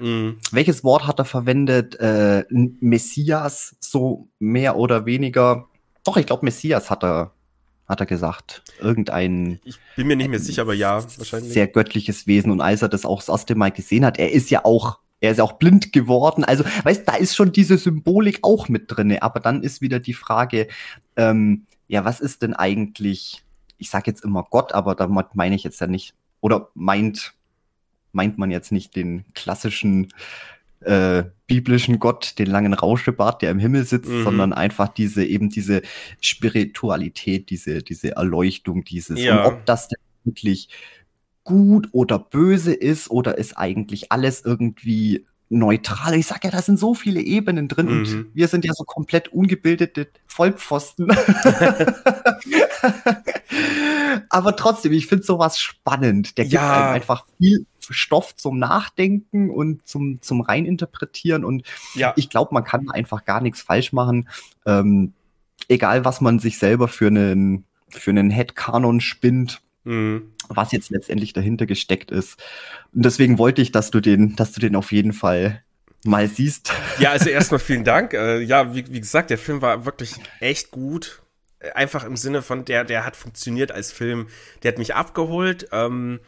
Mhm. welches Wort hat er verwendet? Äh, Messias, so mehr oder weniger. Doch, ich glaube, Messias hat er, hat er gesagt. Irgendein Ich bin mir nicht mehr sicher, aber ja, wahrscheinlich. sehr göttliches Wesen. Und als er das auch das erste Mal gesehen hat, er ist ja auch, er ist ja auch blind geworden. Also, weißt, da ist schon diese Symbolik auch mit drinne. Aber dann ist wieder die Frage, ähm, ja, was ist denn eigentlich, ich sage jetzt immer Gott, aber damit meine ich jetzt ja nicht, oder meint, meint man jetzt nicht den klassischen äh, biblischen Gott, den langen Rauschebart, der im Himmel sitzt, Mhm. sondern einfach diese, eben diese Spiritualität, diese, diese Erleuchtung, dieses, Ja. und ob das denn wirklich gut oder böse ist oder ist eigentlich alles irgendwie neutral. Ich sag ja, da sind so viele Ebenen drin Mhm. und wir sind ja so komplett ungebildete Vollpfosten. Aber trotzdem, ich finde sowas spannend. Der gibt Ja. einem einfach viel Stoff zum Nachdenken und zum, zum Reininterpretieren und Ja, ich glaube, man kann einfach gar nichts falsch machen. Ähm, egal, was man sich selber für einen, für einen Headcanon spinnt, Mhm. was jetzt letztendlich dahinter gesteckt ist. Und deswegen wollte ich, dass du den, dass du den auf jeden Fall mal siehst. Ja, also erstmal vielen Dank. Äh, ja, wie, wie gesagt, der Film war wirklich echt gut. Einfach im Sinne von, der, der hat funktioniert als Film. Der hat mich abgeholt. Ähm,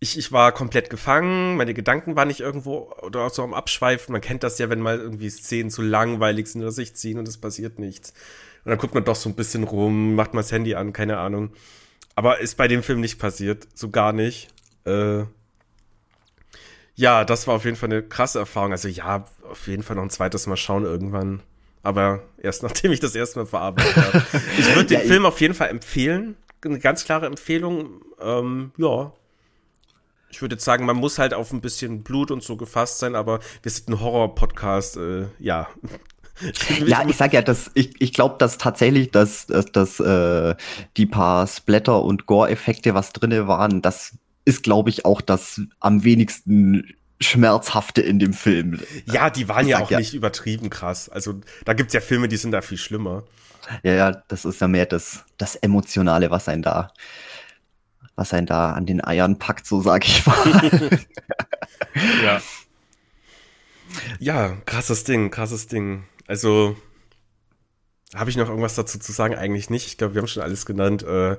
ich, ich war komplett gefangen. Meine Gedanken waren nicht irgendwo oder auch so am Abschweifen. Man kennt das ja, wenn mal irgendwie Szenen zu langweilig sind oder sich ziehen und es passiert nichts. Und dann guckt man doch so ein bisschen rum, macht mal das Handy an, keine Ahnung. Aber ist bei dem Film nicht passiert. So gar nicht. Äh, ja, das war auf jeden Fall eine krasse Erfahrung. Also ja, auf jeden Fall noch ein zweites Mal schauen irgendwann. Aber erst nachdem ich das erste Mal verarbeitet habe. Ich würde den Ja, Film auf jeden Fall empfehlen. Eine ganz klare Empfehlung. Ähm, ja. Ich würde jetzt sagen, man muss halt auf ein bisschen Blut und so gefasst sein, aber wir sind ein Horror-Podcast. Äh, ja. Ja, ich sag ja, dass ich, ich glaube, dass tatsächlich, dass, dass, dass äh, die paar Splatter- und Gore-Effekte, was drinne waren, das ist, glaube ich, auch das am wenigsten schmerzhafte in dem Film. ja, die waren Ich ja auch ja. nicht übertrieben krass. Also da gibt's ja Filme, die sind da viel schlimmer. Ja, ja, das ist ja mehr das, das Emotionale, was einen da, was einen da an den Eiern packt, so sag ich mal. Ja. Ja, krasses Ding, krasses Ding. Also, habe ich noch irgendwas dazu zu sagen? Eigentlich nicht. Ich glaube, wir haben schon alles genannt. Äh,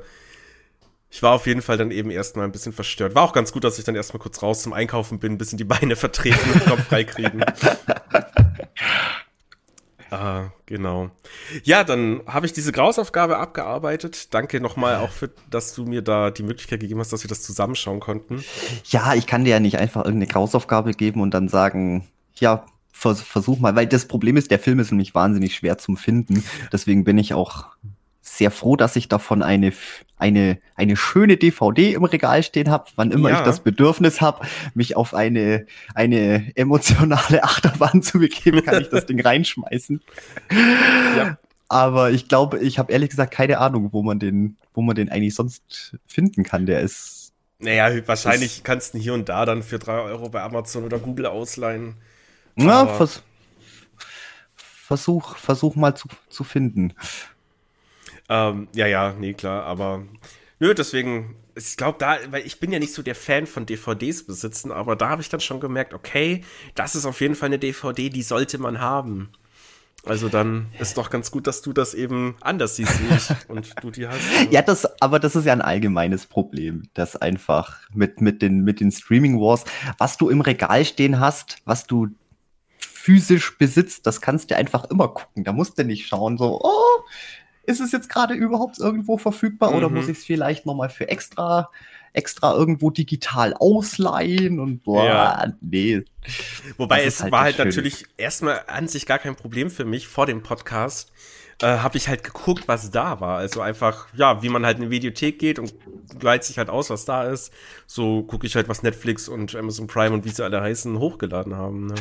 ich war auf jeden Fall dann eben erstmal ein bisschen verstört. War auch ganz gut, dass ich dann erstmal kurz raus zum Einkaufen bin, ein bisschen die Beine vertreten und Kopf freikriegen. Ah, genau. Ja, dann habe ich diese Grausaufgabe abgearbeitet. Danke nochmal auch für, dass du mir da die Möglichkeit gegeben hast, dass wir das zusammenschauen konnten. Ja, ich kann dir ja nicht einfach irgendeine Hausaufgabe geben und dann sagen, ja, vers versuch mal, weil das Problem ist, der Film ist nämlich wahnsinnig schwer zum Finden. Deswegen bin ich auch sehr froh, dass ich davon eine, eine, eine schöne DVD im Regal stehen habe, wann immer Ja. ich das Bedürfnis habe, mich auf eine, eine emotionale Achterbahn zu begeben, kann ich das Ding reinschmeißen. Ja. Aber ich glaube, ich habe ehrlich gesagt keine Ahnung, wo man den, wo man den eigentlich sonst finden kann. Der ist Naja, wahrscheinlich kannst du ihn hier und da dann für drei Euro bei Amazon oder Google ausleihen. Aber- vers versuch, versuch mal zu, zu finden. Ähm, ja, ja, nee, klar, aber nö, deswegen, ich glaube, da, weil ich bin ja nicht so der Fan von DVDs besitzen, aber da habe ich dann schon gemerkt, okay, das ist auf jeden Fall eine DVD, die sollte man haben. Also dann ist doch ganz gut, dass du das eben anders siehst und du die hast. Ja, das, aber das ist ja ein allgemeines Problem, das einfach mit, mit den, mit den Streaming Wars, was du im Regal stehen hast, was du physisch besitzt, das kannst du einfach immer gucken. Da musst du nicht schauen, so, oh, ist es jetzt gerade überhaupt irgendwo verfügbar oder Mhm. muss ich es vielleicht nochmal für extra, extra irgendwo digital ausleihen und boah, Ja. nee. Wobei es halt war halt Schöne. natürlich erstmal an sich gar kein Problem für mich vor dem Podcast. Äh, habe ich halt geguckt, was da war. Also einfach, ja, wie man halt in eine Videothek geht und leitet sich halt aus, was da ist. So gucke ich halt, was Netflix und Amazon Prime und wie sie alle heißen, hochgeladen haben. Ne?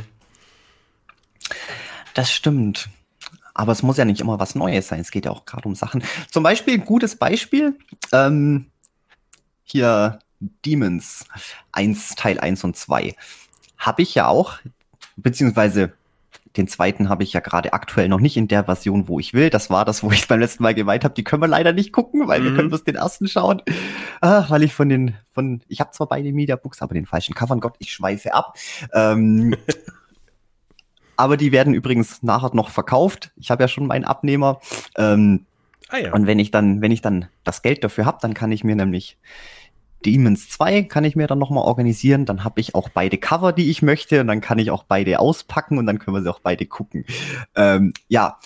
Das stimmt. Aber es muss ja nicht immer was Neues sein. Es geht ja auch gerade um Sachen. Zum Beispiel, ein gutes Beispiel. Ähm, hier Demons 1, Teil 1 und 2. Habe ich ja auch, beziehungsweise den zweiten habe ich ja gerade aktuell noch nicht in der Version, wo ich will. Das war das, wo ich beim letzten Mal gemeint habe. Die können wir leider nicht gucken, weil wir Mhm. können bloß den ersten schauen. Ah, weil ich von den, von, ich habe zwar beide Mediabooks, aber den falschen Covern. Gott, ich schweife ab. Ähm, aber die werden übrigens nachher noch verkauft. Ich habe ja schon meinen Abnehmer. Ähm, Ah ja. und wenn ich dann, wenn ich dann das Geld dafür habe, dann kann ich mir nämlich Demons 2 kann ich mir dann nochmal organisieren. Dann habe ich auch beide Cover, die ich möchte. Und dann kann ich auch beide auspacken und dann können wir sie auch beide gucken. Ähm, ja,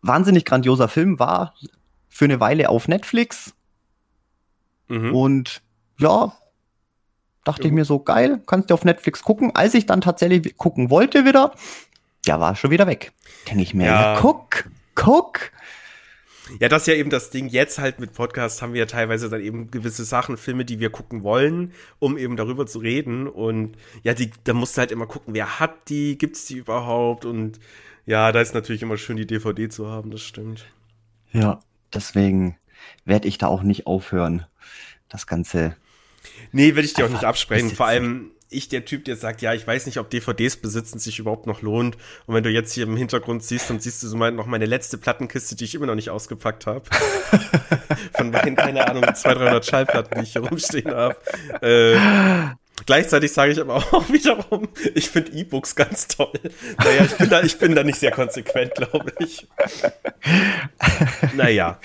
wahnsinnig grandioser Film war für eine Weile auf Netflix. Mhm. Und ja, dachte ich mir so, geil, kannst du auf Netflix gucken. Als ich dann tatsächlich gucken wollte wieder, ja, war schon wieder weg. Denke ich mir, Ja. ja, guck, guck. Ja, das ist ja eben das Ding. Jetzt halt mit Podcasts haben wir ja teilweise dann eben gewisse Sachen, Filme, die wir gucken wollen, um eben darüber zu reden. Und ja, die, da musst du halt immer gucken, wer hat die, gibt's die überhaupt? Und ja, da ist natürlich immer schön, die DVD zu haben, das stimmt. Ja, deswegen werde ich da auch nicht aufhören, das Ganze. Nee, will ich dir auch nicht absprechen. Vor allem, ich der Typ, der sagt, ja, ich weiß nicht, ob DVDs besitzen sich überhaupt noch lohnt. Und wenn du jetzt hier im Hintergrund siehst, dann siehst du so mal noch meine letzte Plattenkiste, die ich immer noch nicht ausgepackt habe. Von meinen, keine Ahnung, 200, 300 Schallplatten, die ich hier rumstehen habe. Äh, Gleichzeitig sage ich aber auch wiederum, ich finde E-Books ganz toll. Naja, ich bin da, ich bin da nicht sehr konsequent, glaube ich. Naja.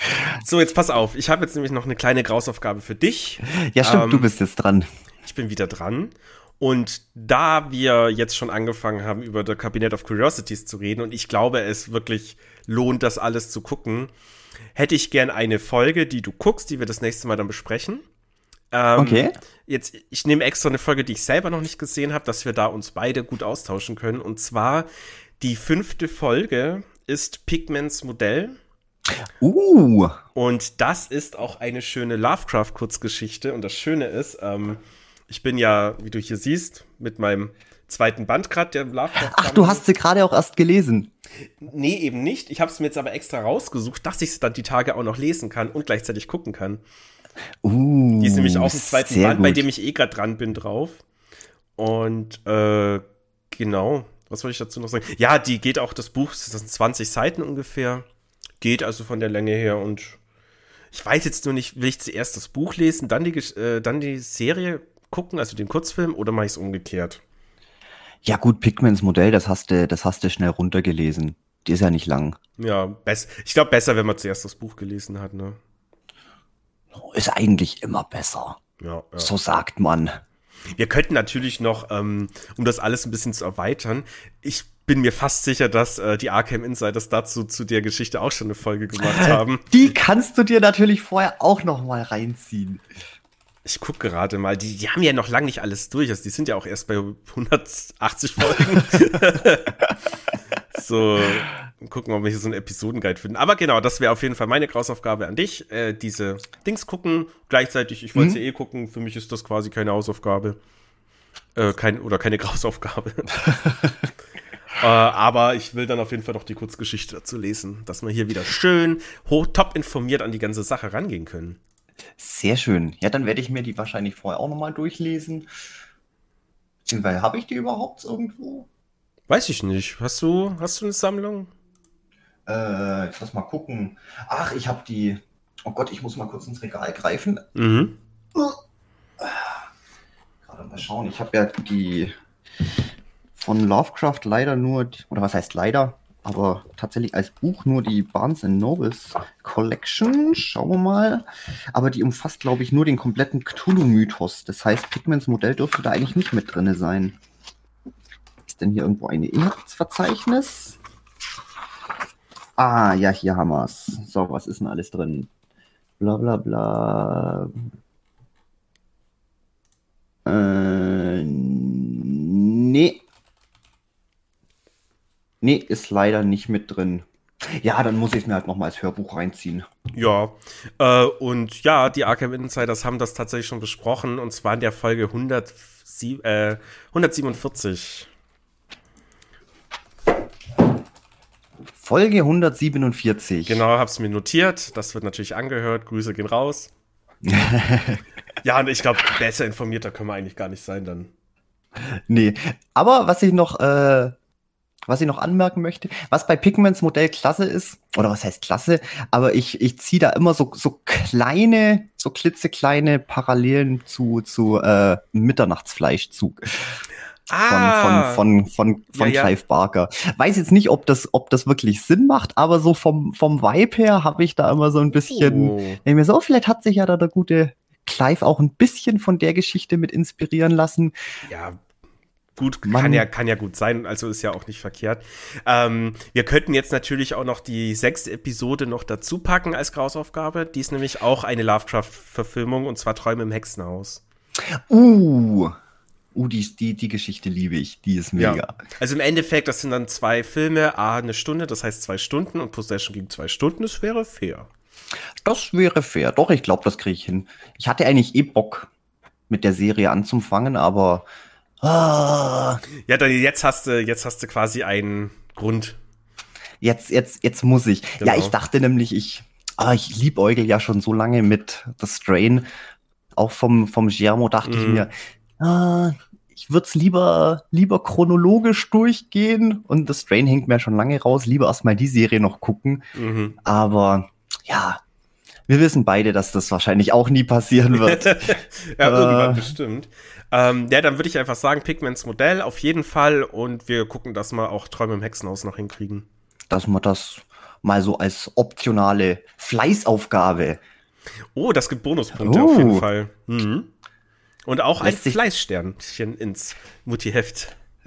So, jetzt pass auf. Ich habe jetzt nämlich noch eine kleine Grausaufgabe für dich. Ja, stimmt, ähm, du bist jetzt dran. Ich bin wieder dran. Und da wir jetzt schon angefangen haben, über The Cabinet of Curiosities zu reden und ich glaube, es wirklich lohnt, das alles zu gucken, hätte ich gern eine Folge, die du guckst, die wir das nächste Mal dann besprechen. Ähm, okay. Jetzt, ich nehme extra eine Folge, die ich selber noch nicht gesehen habe, dass wir da uns beide gut austauschen können. Und zwar die fünfte Folge ist Pigments Modell. Uh. Und das ist auch eine schöne Lovecraft-Kurzgeschichte. Und das Schöne ist, ähm, ich bin ja, wie du hier siehst, mit meinem zweiten Band gerade, der Lovecraft. Ach, du hast sie gerade auch erst gelesen. Nee, eben nicht. Ich habe es mir jetzt aber extra rausgesucht, dass ich es dann die Tage auch noch lesen kann und gleichzeitig gucken kann. Uh, die ist nämlich auch im zweiten Band, bei dem ich eh gerade dran bin, drauf. Und äh, genau, was wollte ich dazu noch sagen? Ja, die geht auch, das Buch, das sind 20 Seiten ungefähr. Geht also von der Länge her und ich weiß jetzt nur nicht, will ich zuerst das Buch lesen, dann die, äh, dann die Serie gucken, also den Kurzfilm, oder mache ich es umgekehrt? Ja, gut, Pigments Modell, das hast du, das hast du schnell runtergelesen. Die ist ja nicht lang. Ja, ich glaube besser, wenn man zuerst das Buch gelesen hat, ne? ist eigentlich immer besser. Ja, ja. So sagt man. Wir könnten natürlich noch, ähm, um das alles ein bisschen zu erweitern, ich bin mir fast sicher, dass äh, die Arkham Insiders dazu zu der Geschichte auch schon eine Folge gemacht haben. Die kannst du dir natürlich vorher auch noch mal reinziehen. Ich gucke gerade mal, die, die haben ja noch lange nicht alles durch. Also die sind ja auch erst bei 180 Folgen. so, gucken, ob wir hier so einen Episodenguide finden. Aber genau, das wäre auf jeden Fall meine Grausaufgabe an dich. Äh, diese Dings gucken. Gleichzeitig, ich wollte mhm. ja eh gucken. Für mich ist das quasi keine Hausaufgabe. Äh, kein, oder keine Grausaufgabe. äh, aber ich will dann auf jeden Fall noch die Kurzgeschichte dazu lesen, dass wir hier wieder schön hoch, top informiert an die ganze Sache rangehen können. Sehr schön. Ja, dann werde ich mir die wahrscheinlich vorher auch nochmal durchlesen. Beziehungsweise habe ich die überhaupt irgendwo? Weiß ich nicht. Hast du, hast du eine Sammlung? Äh, ich lass mal gucken. Ach, ich habe die. Oh Gott, ich muss mal kurz ins Regal greifen. Mhm. Gerade mal schauen. Ich habe ja die von Lovecraft leider nur, oder was heißt leider, aber tatsächlich als Buch nur die Barnes Nobles Collection. Schauen wir mal. Aber die umfasst, glaube ich, nur den kompletten Cthulhu-Mythos. Das heißt, Pigments Modell dürfte da eigentlich nicht mit drin sein. Ist denn hier irgendwo ein Inhaltsverzeichnis? Ah, ja, hier haben wir es. So, was ist denn alles drin? Bla bla bla. Äh, Nee, ist leider nicht mit drin. Ja, dann muss ich es mir halt nochmal als Hörbuch reinziehen. Ja, äh, und ja, die Arkham Insiders haben das tatsächlich schon besprochen, und zwar in der Folge 100, äh, 147. Folge 147. Genau, hab's mir notiert. Das wird natürlich angehört. Grüße gehen raus. ja, und ich glaube, besser informierter können wir eigentlich gar nicht sein dann. Nee, aber was ich noch, äh, was ich noch anmerken möchte, was bei Pigments Modell klasse ist, oder was heißt klasse, aber ich, ich ziehe da immer so, so kleine, so klitzekleine Parallelen zu, zu äh, Mitternachtsfleischzug. Ah, von, von, von, von, von ja, Clive ja. Barker. Weiß jetzt nicht, ob das, ob das wirklich Sinn macht, aber so vom, vom Vibe her habe ich da immer so ein bisschen, oh. mir so, vielleicht hat sich ja da der gute Clive auch ein bisschen von der Geschichte mit inspirieren lassen. Ja, gut, kann ja, kann ja gut sein, also ist ja auch nicht verkehrt. Ähm, wir könnten jetzt natürlich auch noch die sechste Episode noch dazu packen als Grausaufgabe. Die ist nämlich auch eine Lovecraft-Verfilmung und zwar Träume im Hexenhaus. Uh, uh, die, die, die Geschichte liebe ich, die ist mega. Ja. Also im Endeffekt, das sind dann zwei Filme, A, eine Stunde, das heißt zwei Stunden und Possession ging zwei Stunden, das wäre fair. Das wäre fair, doch, ich glaube, das kriege ich hin. Ich hatte eigentlich eh Bock, mit der Serie anzufangen, aber. Ah. Ja, dann jetzt hast du, jetzt hast du quasi einen Grund. Jetzt, jetzt, jetzt muss ich. Genau. Ja, ich dachte nämlich, ich, ah, ich liebäugel ja schon so lange mit The Strain. Auch vom, vom Giamo dachte mm. ich mhm. mir, ah, ich würde es lieber, lieber chronologisch durchgehen und das Strain hängt mir schon lange raus. Lieber erstmal die Serie noch gucken. Mhm. Aber ja, wir wissen beide, dass das wahrscheinlich auch nie passieren wird. ja, irgendwann Äh. bestimmt. Ähm, ja, dann würde ich einfach sagen, Pigments Modell auf jeden Fall und wir gucken, dass wir auch Träume im Hexenhaus noch hinkriegen. dass man das mal so als optionale Fleißaufgabe. Oh, das gibt Bonuspunkte Oh. auf jeden Fall. Mhm. Und auch ein Lässt sich- Fleißsternchen ins Mutti-Heft.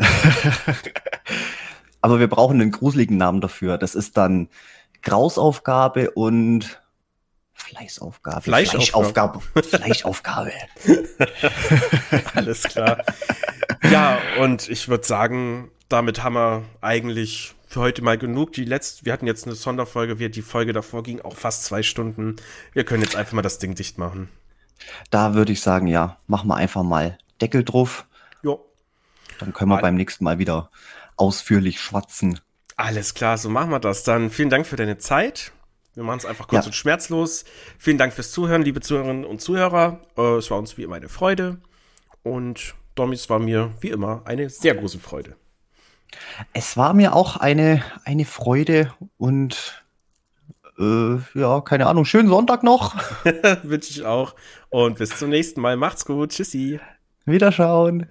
Aber wir brauchen einen gruseligen Namen dafür. Das ist dann Grausaufgabe und Fleißaufgabe. Fleischaufgabe. Fleischaufgabe. Fleischaufgabe. Alles klar. ja, und ich würde sagen, damit haben wir eigentlich für heute mal genug. Die letzte, wir hatten jetzt eine Sonderfolge, wir, die Folge davor ging auch fast zwei Stunden. Wir können jetzt einfach mal das Ding dicht machen. Da würde ich sagen, ja, machen wir einfach mal Deckel drauf. Jo. Dann können wir Mal- beim nächsten Mal wieder ausführlich schwatzen. Alles klar, so machen wir das. Dann vielen Dank für deine Zeit. Wir machen es einfach kurz Ja. und schmerzlos. Vielen Dank fürs Zuhören, liebe Zuhörerinnen und Zuhörer. Äh, es war uns wie immer eine Freude. Und Domi, es war mir wie immer eine sehr große Freude. Es war mir auch eine, eine Freude und äh, ja, keine Ahnung, schönen Sonntag noch. Wünsche ich auch. Und bis zum nächsten Mal. Macht's gut. Tschüssi. Wiederschauen.